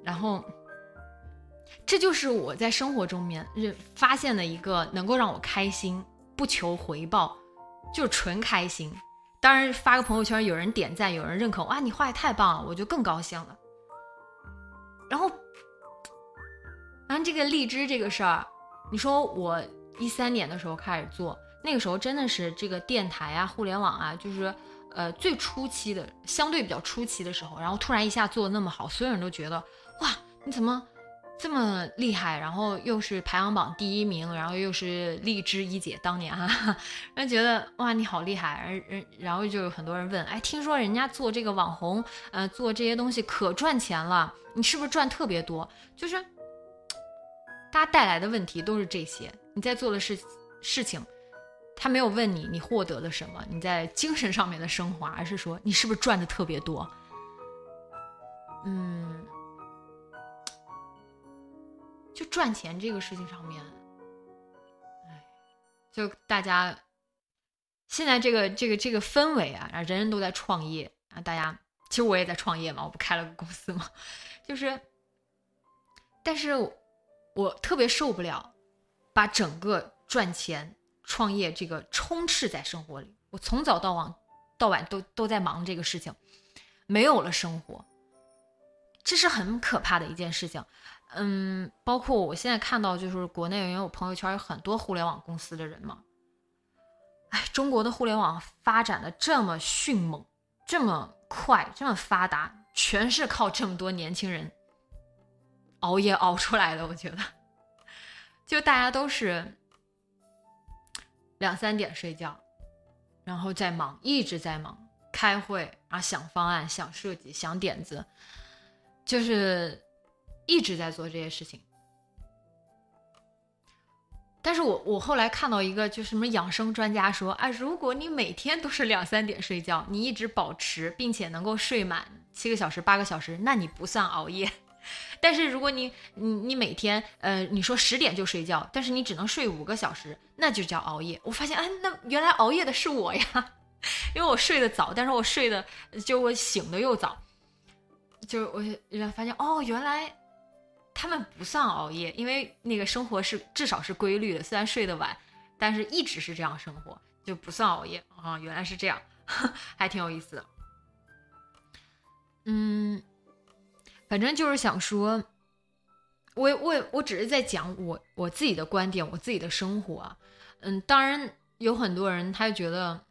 然后，这就是我在生活中面发现的一个能够让我开心、不求回报。就纯开心，当然发个朋友圈，有人点赞，有人认可，哇，你画的太棒了，我就更高兴了。然后，然后这个荔枝这个事儿，你说我一三年的时候开始做，那个时候真的是这个电台啊、互联网啊，就是呃最初期的，相对比较初期的时候，然后突然一下做的那么好，所有人都觉得哇，你怎么？这么厉害，然后又是排行榜第一名，然后又是荔枝一姐当年哈，人觉得哇你好厉害，人人然后就有很多人问，哎，听说人家做这个网红，呃，做这些东西可赚钱了，你是不是赚特别多？就是大家带来的问题都是这些，你在做的事事情，他没有问你你获得了什么，你在精神上面的升华，而是说你是不是赚的特别多？嗯。就赚钱这个事情上面，哎，就大家现在这个这个这个氛围啊，人人都在创业啊，大家其实我也在创业嘛，我不开了个公司嘛，就是，但是我特别受不了把整个赚钱创业这个充斥在生活里，我从早到晚到晚都都在忙这个事情，没有了生活，这是很可怕的一件事情。嗯，包括我现在看到，就是国内因为我朋友圈有很多互联网公司的人嘛。哎，中国的互联网发展的这么迅猛，这么快，这么发达，全是靠这么多年轻人熬夜熬出来的。我觉得，就大家都是两三点睡觉，然后在忙，一直在忙，开会啊，想方案，想设计，想点子，就是。一直在做这些事情，但是我我后来看到一个，就什么养生专家说，啊，如果你每天都是两三点睡觉，你一直保持，并且能够睡满七个小时、八个小时，那你不算熬夜。但是如果你你你每天呃，你说十点就睡觉，但是你只能睡五个小时，那就叫熬夜。我发现，啊，那原来熬夜的是我呀，因为我睡得早，但是我睡的就我醒的又早，就我原来发现，哦，原来。他们不算熬夜，因为那个生活是至少是规律的，虽然睡得晚，但是一直是这样生活，就不算熬夜啊。原来是这样，还挺有意思的。嗯，反正就是想说，我我我只是在讲我我自己的观点，我自己的生活。嗯，当然有很多人他就觉得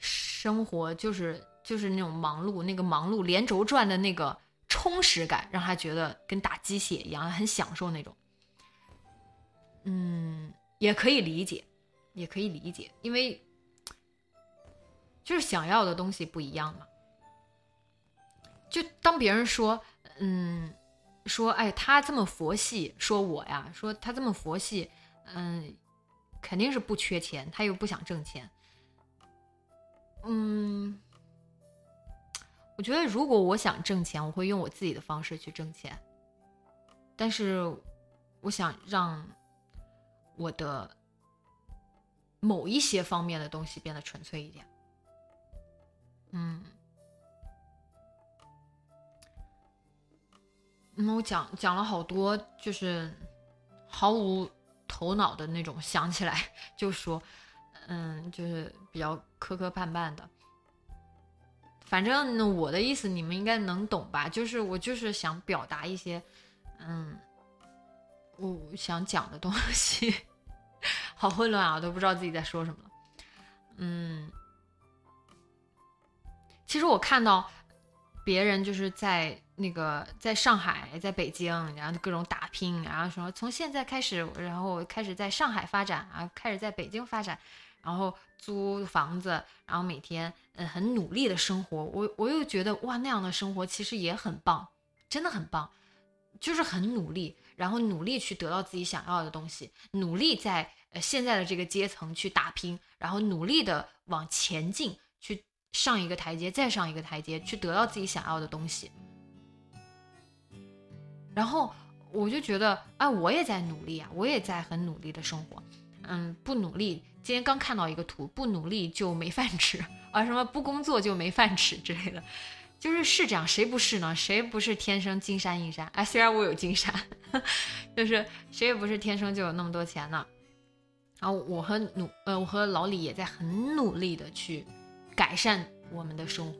生活就是就是那种忙碌，那个忙碌连轴转的那个。充实感让他觉得跟打鸡血一样，很享受那种。嗯，也可以理解，也可以理解，因为就是想要的东西不一样嘛。就当别人说，嗯，说，哎，他这么佛系，说我呀，说他这么佛系，嗯，肯定是不缺钱，他又不想挣钱。嗯，我觉得如果我想挣钱，我会用我自己的方式去挣钱，但是我想让我的某一些方面的东西变得纯粹一点。嗯。嗯，我讲讲了好多，就是毫无头脑的那种，想起来 就说，嗯，就是比较磕磕绊绊的。反正我的意思你们应该能懂吧？就是我就是想表达一些，嗯，我想讲的东西，好混乱啊，都不知道自己在说什么了。嗯，其实我看到别人就是在。那个在上海，在北京，然后各种打拼，然后说从现在开始，然后开始在上海发展啊，开始在北京发展，然后租房子，然后每天嗯很努力的生活。我我又觉得哇，那样的生活其实也很棒，真的很棒，就是很努力，然后努力去得到自己想要的东西，努力在呃现在的这个阶层去打拼，然后努力的往前进，上一个台阶，再上一个台阶，去得到自己想要的东西。然后我就觉得，哎，我也在努力啊，我也在很努力的生活，嗯，不努力，今天刚看到一个图，不努力就没饭吃啊，什么不工作就没饭吃之类的，就是是这样，谁不是呢？谁不是天生金山银山？哎，虽然我有金山，就是谁也不是天生就有那么多钱呢。然后我和努，呃，我和老李也在很努力的去改善我们的生活，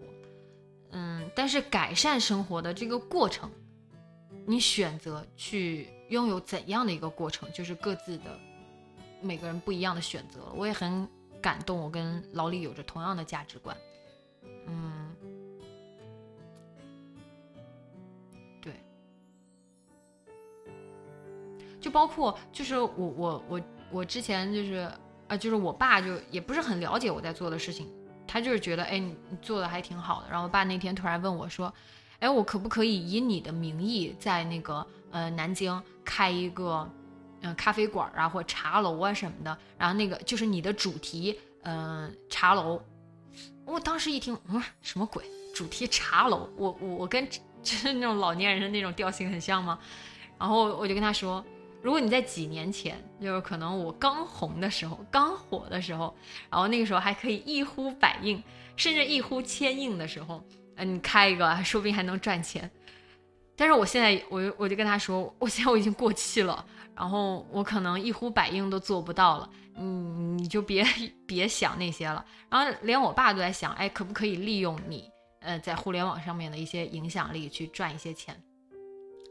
嗯，但是改善生活的这个过程。你选择去拥有怎样的一个过程，就是各自的每个人不一样的选择。我也很感动，我跟老李有着同样的价值观。嗯，对，就包括就是我我我我之前就是啊，就是我爸就也不是很了解我在做的事情，他就是觉得哎你做的还挺好的。然后我爸那天突然问我说。哎，我可不可以以你的名义在那个呃南京开一个嗯咖啡馆啊，或茶楼啊什么的？然后那个就是你的主题嗯茶楼。我当时一听，嗯，什么鬼？主题茶楼？我我我跟 就是那种老年人的那种调性很像吗？然后我就跟他说，如果你在几年前，就是可能我刚红的时候，刚火的时候，然后那个时候还可以一呼百应，甚至一呼千应的时候。嗯，你开一个，说不定还能赚钱。但是我现在，我我就跟他说，我现在我已经过气了，然后我可能一呼百应都做不到了。嗯，你就别别想那些了。然后连我爸都在想，哎，可不可以利用你，呃，在互联网上面的一些影响力去赚一些钱？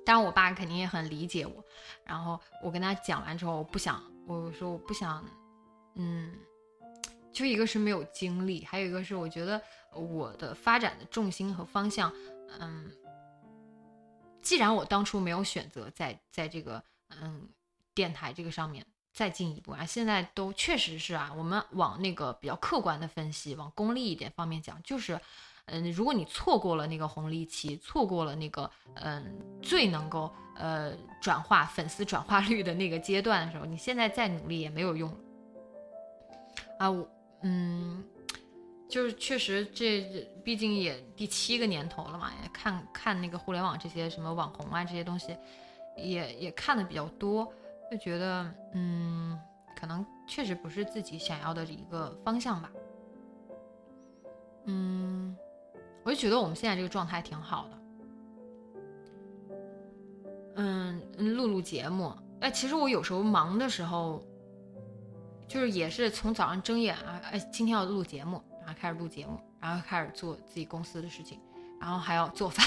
当然，我爸肯定也很理解我。然后我跟他讲完之后，我不想，我说我不想，嗯，就一个是没有精力，还有一个是我觉得。我的发展的重心和方向，嗯，既然我当初没有选择在在这个嗯电台这个上面再进一步啊，现在都确实是啊，我们往那个比较客观的分析，往功利一点方面讲，就是嗯，如果你错过了那个红利期，错过了那个嗯最能够呃转化粉丝转化率的那个阶段的时候，你现在再努力也没有用啊，我嗯。就是确实，这毕竟也第七个年头了嘛，也看看那个互联网这些什么网红啊这些东西，也也看的比较多，就觉得嗯，可能确实不是自己想要的一个方向吧。嗯，我就觉得我们现在这个状态挺好的。嗯，录录节目，哎，其实我有时候忙的时候，就是也是从早上睁眼啊，哎，今天要录节目。然后开始录节目，然后开始做自己公司的事情，然后还要做饭，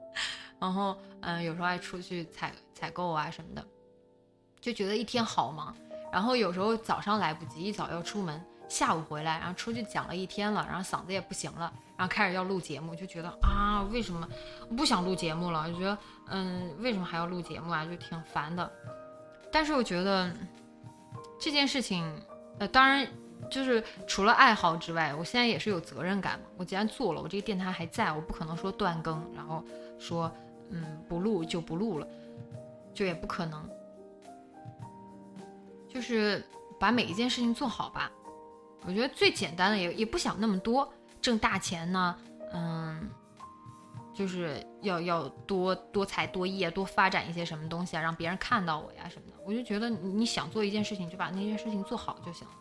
然后嗯，有时候还出去采采购啊什么的，就觉得一天好忙。然后有时候早上来不及，一早要出门，下午回来，然后出去讲了一天了，然后嗓子也不行了，然后开始要录节目，就觉得啊，为什么我不想录节目了？就觉得嗯，为什么还要录节目啊？就挺烦的。但是我觉得这件事情，呃，当然。就是除了爱好之外，我现在也是有责任感嘛。我既然做了，我这个电台还在，我不可能说断更，然后说，嗯，不录就不录了，就也不可能。就是把每一件事情做好吧。我觉得最简单的也也不想那么多，挣大钱呢，嗯，就是要要多多才多艺啊，多发展一些什么东西啊，让别人看到我呀什么的。我就觉得你想做一件事情，就把那件事情做好就行了。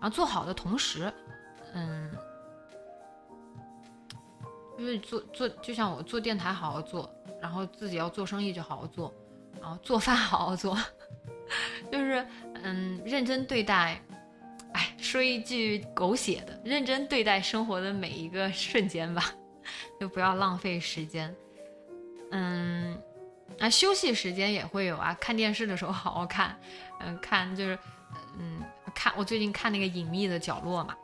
然后做好的同时，嗯，因为做做，就像我做电台好好做，然后自己要做生意就好好做，然后做饭好好做，就是嗯，认真对待。说一句狗血的，认真对待生活的每一个瞬间吧，就不要浪费时间。嗯，啊，休息时间也会有啊，看电视的时候好好看，嗯，看就是，嗯，看我最近看那个《隐秘的角落》嘛，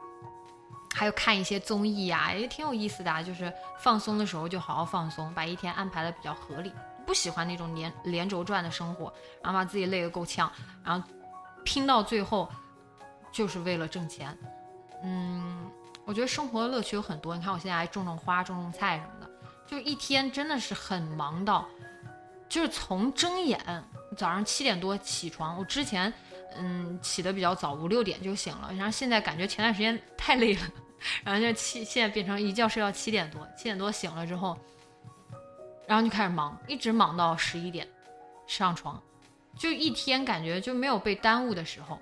还有看一些综艺呀，也挺有意思的啊。就是放松的时候就好好放松，把一天安排的比较合理。不喜欢那种连连轴转的生活，然后把自己累得够呛，然后拼到最后。就是为了挣钱，嗯，我觉得生活的乐趣有很多。你看我现在还种种花、种种菜什么的，就一天真的是很忙到，就是从睁眼早上七点多起床，我之前嗯起的比较早，五六点就醒了，然后现在感觉前段时间太累了，然后就七现在变成一觉睡到七点多，七点多醒了之后，然后就开始忙，一直忙到十一点上床，就一天感觉就没有被耽误的时候。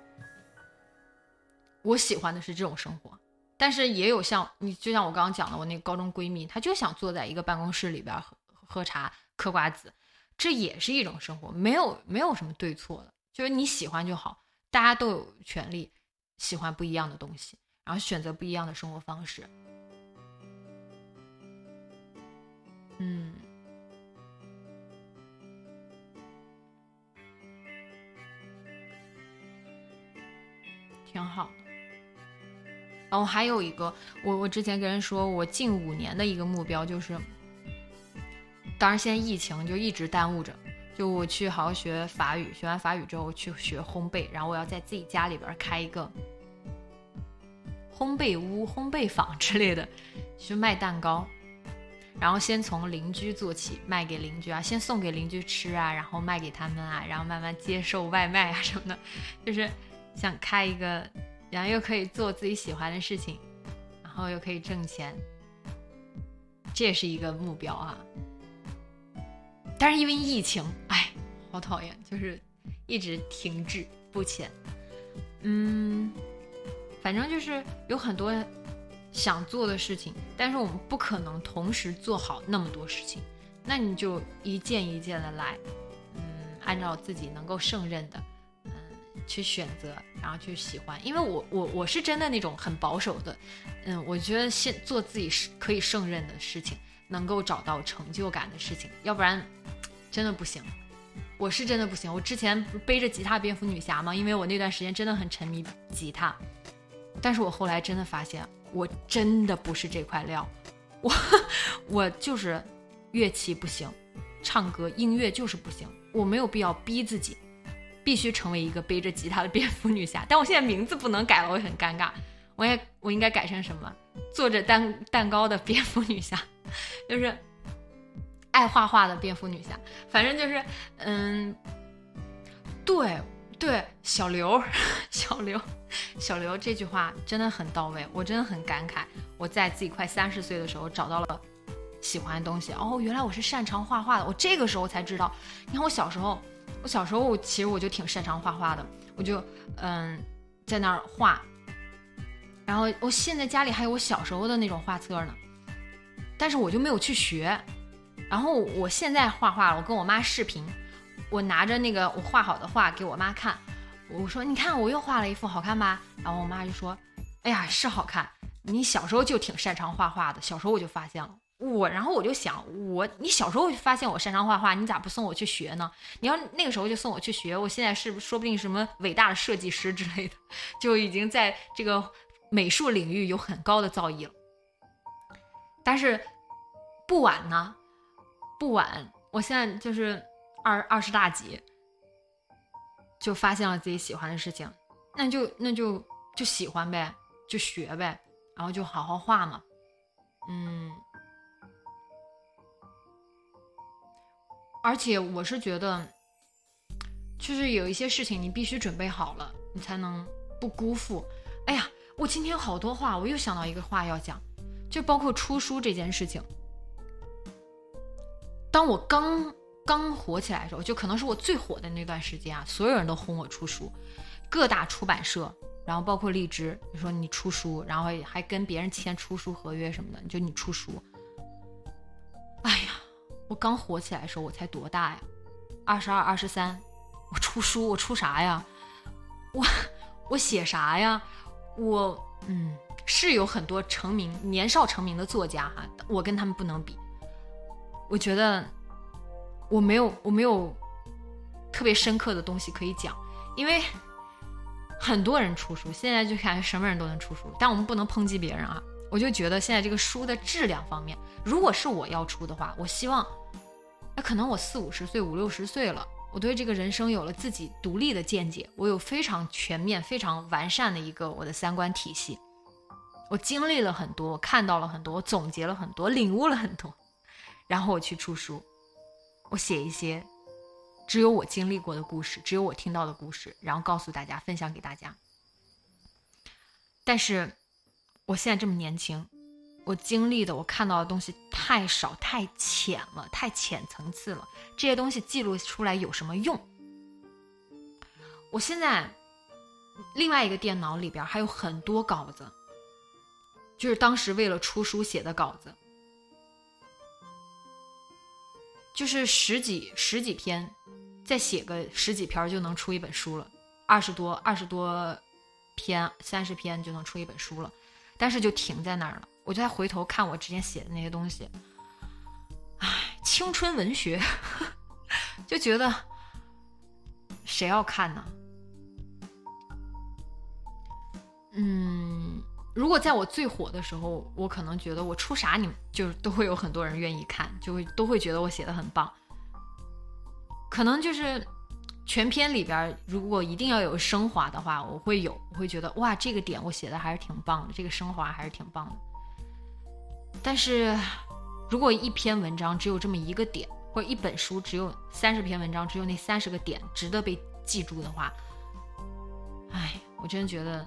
我喜欢的是这种生活，但是也有像你，就像我刚刚讲的，我那个高中闺蜜，她就想坐在一个办公室里边喝喝茶、嗑瓜子，这也是一种生活，没有没有什么对错的，就是你喜欢就好，大家都有权利喜欢不一样的东西，然后选择不一样的生活方式。嗯，挺好。然后还有一个，我我之前跟人说，我近五年的一个目标就是，当然现在疫情就一直耽误着，就我去好好学法语，学完法语之后去学烘焙，然后我要在自己家里边开一个烘焙屋、烘焙坊之类的，去卖蛋糕，然后先从邻居做起，卖给邻居啊，先送给邻居吃啊，然后卖给他们啊，然后慢慢接受外卖啊什么的，就是想开一个。然后又可以做自己喜欢的事情，然后又可以挣钱，这也是一个目标啊。但是因为疫情，哎，好讨厌，就是一直停滞不前。嗯，反正就是有很多想做的事情，但是我们不可能同时做好那么多事情，那你就一件一件的来，嗯，按照自己能够胜任的。去选择，然后去喜欢，因为我我我是真的那种很保守的，嗯，我觉得先做自己是可以胜任的事情，能够找到成就感的事情，要不然真的不行。我是真的不行。我之前背着吉他蝙蝠女侠吗？因为我那段时间真的很沉迷吉他，但是我后来真的发现，我真的不是这块料，我我就是乐器不行，唱歌音乐就是不行，我没有必要逼自己。必须成为一个背着吉他的蝙蝠女侠，但我现在名字不能改了，我很尴尬。我也我应该改成什么？做着蛋蛋糕的蝙蝠女侠，就是爱画画的蝙蝠女侠。反正就是，嗯，对对，小刘，小刘，小刘这句话真的很到位，我真的很感慨。我在自己快三十岁的时候找到了喜欢的东西，哦，原来我是擅长画画的。我这个时候才知道，你看我小时候。我小时候，我其实我就挺擅长画画的，我就嗯在那儿画。然后我现在家里还有我小时候的那种画册呢，但是我就没有去学。然后我现在画画，我跟我妈视频，我拿着那个我画好的画给我妈看，我说你看我又画了一幅，好看吧？然后我妈就说，哎呀是好看，你小时候就挺擅长画画的，小时候我就发现了。我，然后我就想，我你小时候发现我擅长画画，你咋不送我去学呢？你要那个时候就送我去学，我现在是说不定什么伟大的设计师之类的，就已经在这个美术领域有很高的造诣了。但是不晚呢，不晚，我现在就是二二十大几，就发现了自己喜欢的事情，那就那就就喜欢呗，就学呗，然后就好好画嘛，嗯。而且我是觉得，就是有一些事情你必须准备好了，你才能不辜负。哎呀，我今天好多话，我又想到一个话要讲，就包括出书这件事情。当我刚刚火起来的时候，就可能是我最火的那段时间啊，所有人都轰我出书，各大出版社，然后包括荔枝，你说你出书，然后还跟别人签出书合约什么的，就你出书。哎呀，我刚火起来的时候，我才多大呀？二十二、二十三，我出书，我出啥呀？我我写啥呀？我嗯，是有很多成名、年少成名的作家哈，我跟他们不能比。我觉得我没有我没有特别深刻的东西可以讲，因为很多人出书，现在就感觉什么人都能出书，但我们不能抨击别人啊。我就觉得现在这个书的质量方面，如果是我要出的话，我希望，可能我四五十岁、五六十岁了，我对这个人生有了自己独立的见解，我有非常全面、非常完善的一个我的三观体系，我经历了很多，我看到了很多，我总结了很多，领悟了很多，然后我去出书，我写一些只有我经历过的故事，只有我听到的故事，然后告诉大家，分享给大家。但是。我现在这么年轻，我经历的、我看到的东西太少、太浅了、太浅层次了。这些东西记录出来有什么用？我现在另外一个电脑里边还有很多稿子，就是当时为了出书写的稿子，就是十几十几篇，再写个十几篇就能出一本书了，二十多二十多篇、三十篇就能出一本书了。但是就停在那儿了，我就再回头看我之前写的那些东西，唉，青春文学，就觉得谁要看呢？嗯，如果在我最火的时候，我可能觉得我出啥你们就都会有很多人愿意看，就会都会觉得我写的很棒，可能就是。全篇里边，如果一定要有升华的话，我会有，我会觉得哇，这个点我写的还是挺棒的，这个升华还是挺棒的。但是，如果一篇文章只有这么一个点，或者一本书只有三十篇文章，只有那三十个点值得被记住的话，哎，我真觉得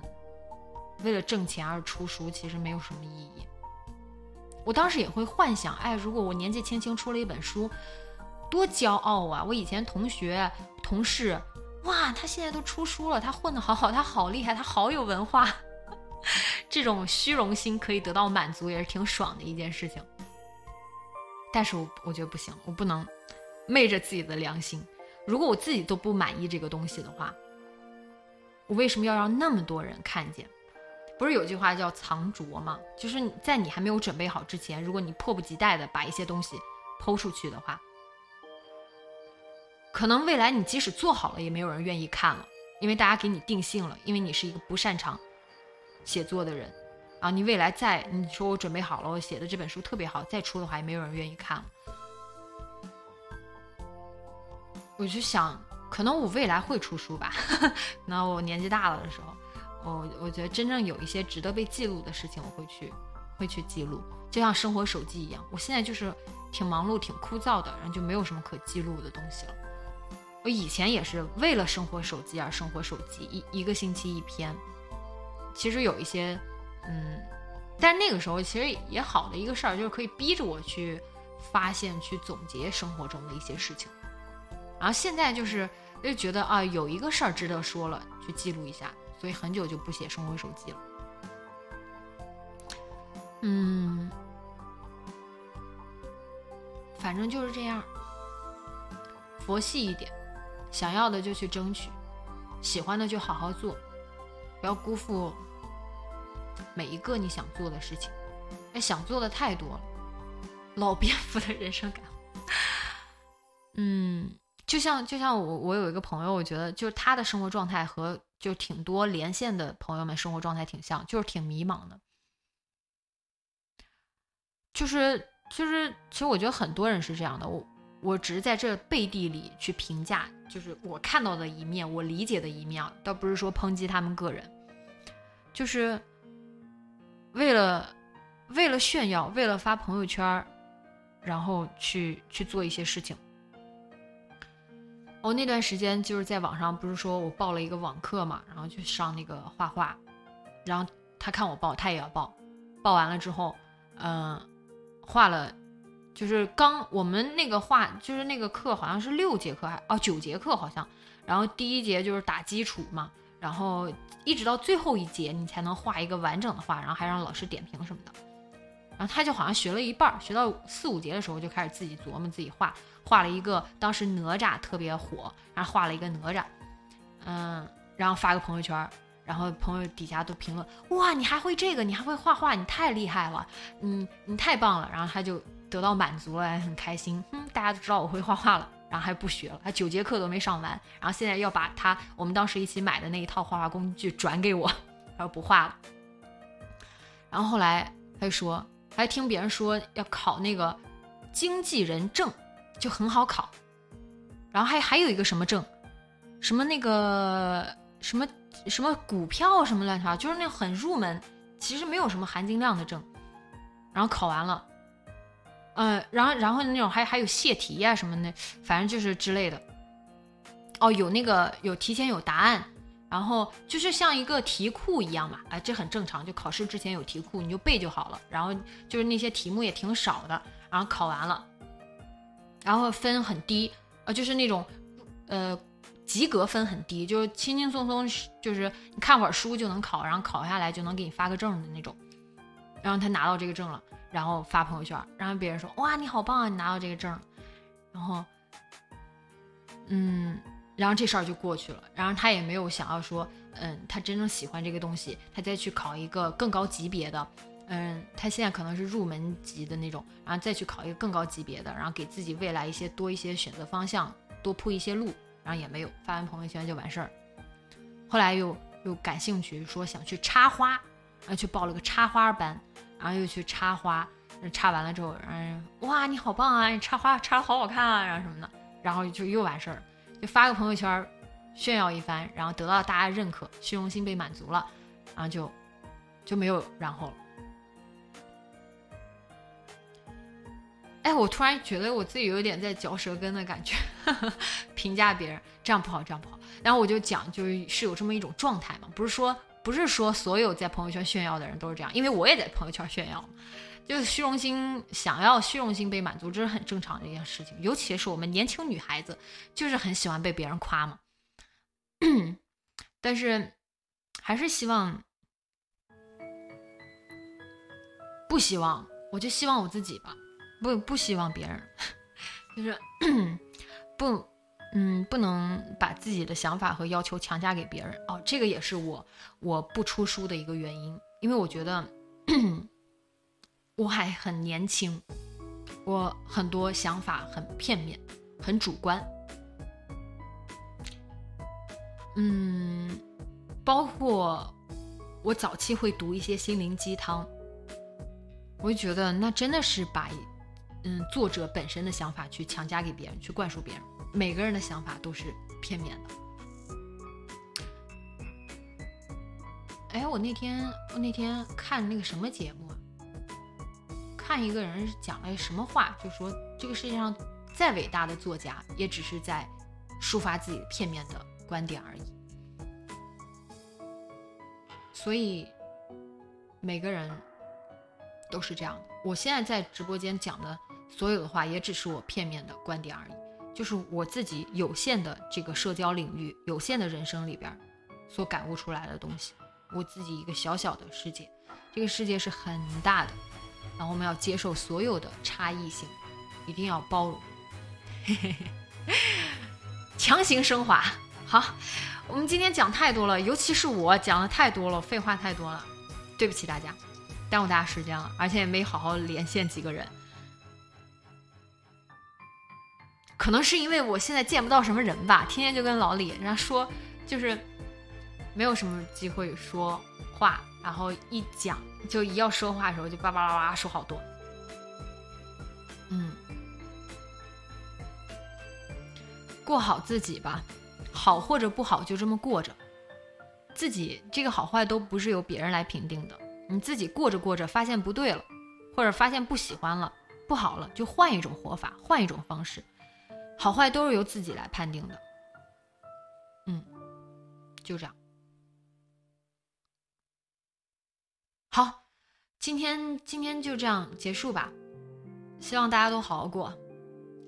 为了挣钱而出书其实没有什么意义。我当时也会幻想，哎，如果我年纪轻轻出了一本书。多骄傲啊！我以前同学、同事，哇，他现在都出书了，他混得好好，他好厉害，他好有文化。这种虚荣心可以得到满足，也是挺爽的一件事情。但是我我觉得不行，我不能昧着自己的良心。如果我自己都不满意这个东西的话，我为什么要让那么多人看见？不是有句话叫藏拙吗？就是在你还没有准备好之前，如果你迫不及待的把一些东西抛出去的话。可能未来你即使做好了，也没有人愿意看了，因为大家给你定性了，因为你是一个不擅长写作的人，啊，你未来再你说我准备好了，我写的这本书特别好，再出的话也没有人愿意看了。我就想，可能我未来会出书吧，那我年纪大了的时候，我我觉得真正有一些值得被记录的事情，我会去会去记录，就像生活手机一样，我现在就是挺忙碌、挺枯燥的，然后就没有什么可记录的东西了。我以前也是为了生活手机而生活手机，一一个星期一篇。其实有一些，嗯，但那个时候其实也好的一个事儿，就是可以逼着我去发现、去总结生活中的一些事情。然后现在就是就觉得啊，有一个事儿值得说了，去记录一下，所以很久就不写生活手机了。嗯，反正就是这样，佛系一点。想要的就去争取，喜欢的就好好做，不要辜负每一个你想做的事情。哎，想做的太多了，老蝙蝠的人生感。嗯，就像就像我我有一个朋友，我觉得就是他的生活状态和就挺多连线的朋友们生活状态挺像，就是挺迷茫的。就是就是，其实我觉得很多人是这样的。我。我只是在这背地里去评价，就是我看到的一面，我理解的一面，倒不是说抨击他们个人，就是为了为了炫耀，为了发朋友圈，然后去去做一些事情，我那段时间就是在网上，不是说我报了一个网课嘛，然后去上那个画画，然后他看我报，他也要报，报完了之后，嗯、画了，就是刚我们那个画，就是那个课好像是六节课还哦九节课好像，然后第一节就是打基础嘛，然后一直到最后一节你才能画一个完整的画，然后还让老师点评什么的。然后他就好像学了一半，学到四五节的时候就开始自己琢磨自己画，画了一个当时哪吒特别火，然后画了一个哪吒，嗯，然后发个朋友圈，然后朋友底下都评论，哇，你还会这个，你还会画画，你太厉害了，嗯，你太棒了，然后他就得到满足了，很开心，嗯，大家都知道我会画画了，然后还不学了，他九节课都没上完，然后现在要把他我们当时一起买的那一套画画工具转给我，他说不画了，然后后来他就说。他还听别人说要考那个经纪人证，就很好考。然后还还有一个什么证，什么那个什么什么股票什么乱七八糟，就是那很入门，其实没有什么含金量的证。然后考完了，呃，然后然后那种还还有泄题呀、什么的，反正就是之类的。哦，有那个有提前有答案。然后就是像一个题库一样嘛，哎，这很正常，就考试之前有题库，你就背就好了。然后就是那些题目也挺少的，然后考完了，然后分很低，呃，就是那种，呃，及格分很低，就是轻轻松松，就是你看会儿书就能考，然后考下来就能给你发个证的那种。然后他拿到这个证了，然后发朋友圈，然后别人说哇你好棒啊，你拿到这个证，然后，嗯。然后这事儿就过去了，然后他也没有想要说，嗯，他真正喜欢这个东西，他再去考一个更高级别的，嗯，他现在可能是入门级的那种，然后再去考一个更高级别的，然后给自己未来一些多一些选择方向，多铺一些路，然后也没有发完朋友圈就完事儿。后来又又感兴趣，说想去插花，然后去报了个插花班，然后又去插花，插完了之后，嗯，哇，你好棒啊，你插花插的好好看啊，然后什么的，然后就又完事儿。就发个朋友圈炫耀一番，然后得到大家认可，虚荣心被满足了，然后就就没有然后了。哎，我突然觉得我自己有点在嚼舌根的感觉，评价别人这样不好，这样不好。然后我就讲，就是是有这么一种状态嘛，不是说不是说所有在朋友圈炫耀的人都是这样，因为我也在朋友圈炫耀。就是虚荣心，想要虚荣心被满足，这是很正常的一件事情。尤其是我们年轻女孩子，就是很喜欢被别人夸嘛。但是，还是希望，不希望，我就希望我自己吧，不不希望别人，就是 不，嗯，不能把自己的想法和要求强加给别人。哦，这个也是我我不出书的一个原因，因为我觉得。我还很年轻，我很多想法很片面，很主观。嗯，包括我早期会读一些心灵鸡汤，我就觉得那真的是把嗯作者本身的想法去强加给别人，去灌输别人。每个人的想法都是片面的。哎，我那天我那天看那个什么节目？看一个人讲了什么话，就说这个世界上再伟大的作家，也只是在抒发自己片面的观点而已。所以每个人都是这样的。我现在在直播间讲的所有的话，也只是我片面的观点而已，就是我自己有限的这个社交领域、有限的人生里边所感悟出来的东西。我自己一个小小的世界，这个世界是很大的。然后我们要接受所有的差异性，一定要包容，强行升华。好，我们今天讲太多了，尤其是我讲的太多了，废话太多了，对不起大家，耽误大家时间了，而且也没好好连线几个人。可能是因为我现在见不到什么人吧，天天就跟老李人家说，就是没有什么机会说话。然后一讲，就一要说话的时候，就叭叭叭叭说好多。嗯，过好自己吧，好或者不好就这么过着。自己这个好坏都不是由别人来评定的，你自己过着过着发现不对了，或者发现不喜欢了、不好了，就换一种活法，换一种方式。好坏都是由自己来判定的，嗯，就这样。好，今天今天就这样结束吧。希望大家都好好过，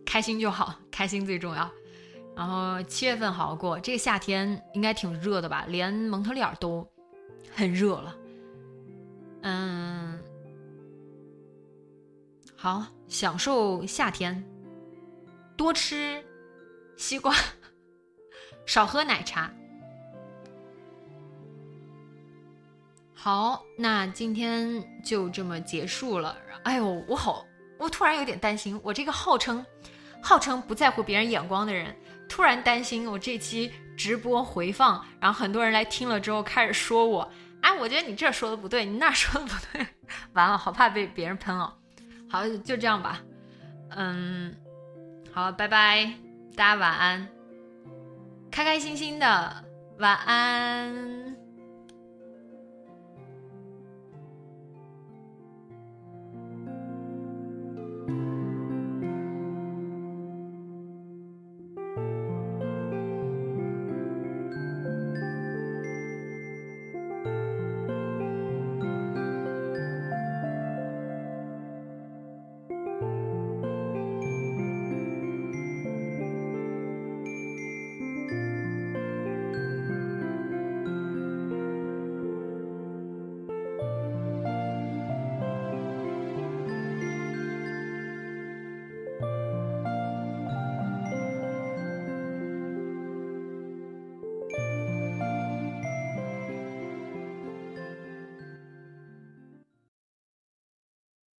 开心就好，开心最重要。然后七月份好好过，这个夏天应该挺热的吧？连蒙特利尔都很热了。嗯，好，享受夏天，多吃西瓜，少喝奶茶。好，那今天就这么结束了。哎呦，我好，我突然有点担心，我这个号称号称不在乎别人眼光的人，突然担心我这期直播回放，然后很多人来听了之后开始说我，哎，我觉得你这说的不对，你那说的不对，完了，好怕被别人喷哦。好，就这样吧。嗯，好，拜拜，大家晚安，开开心心的晚安。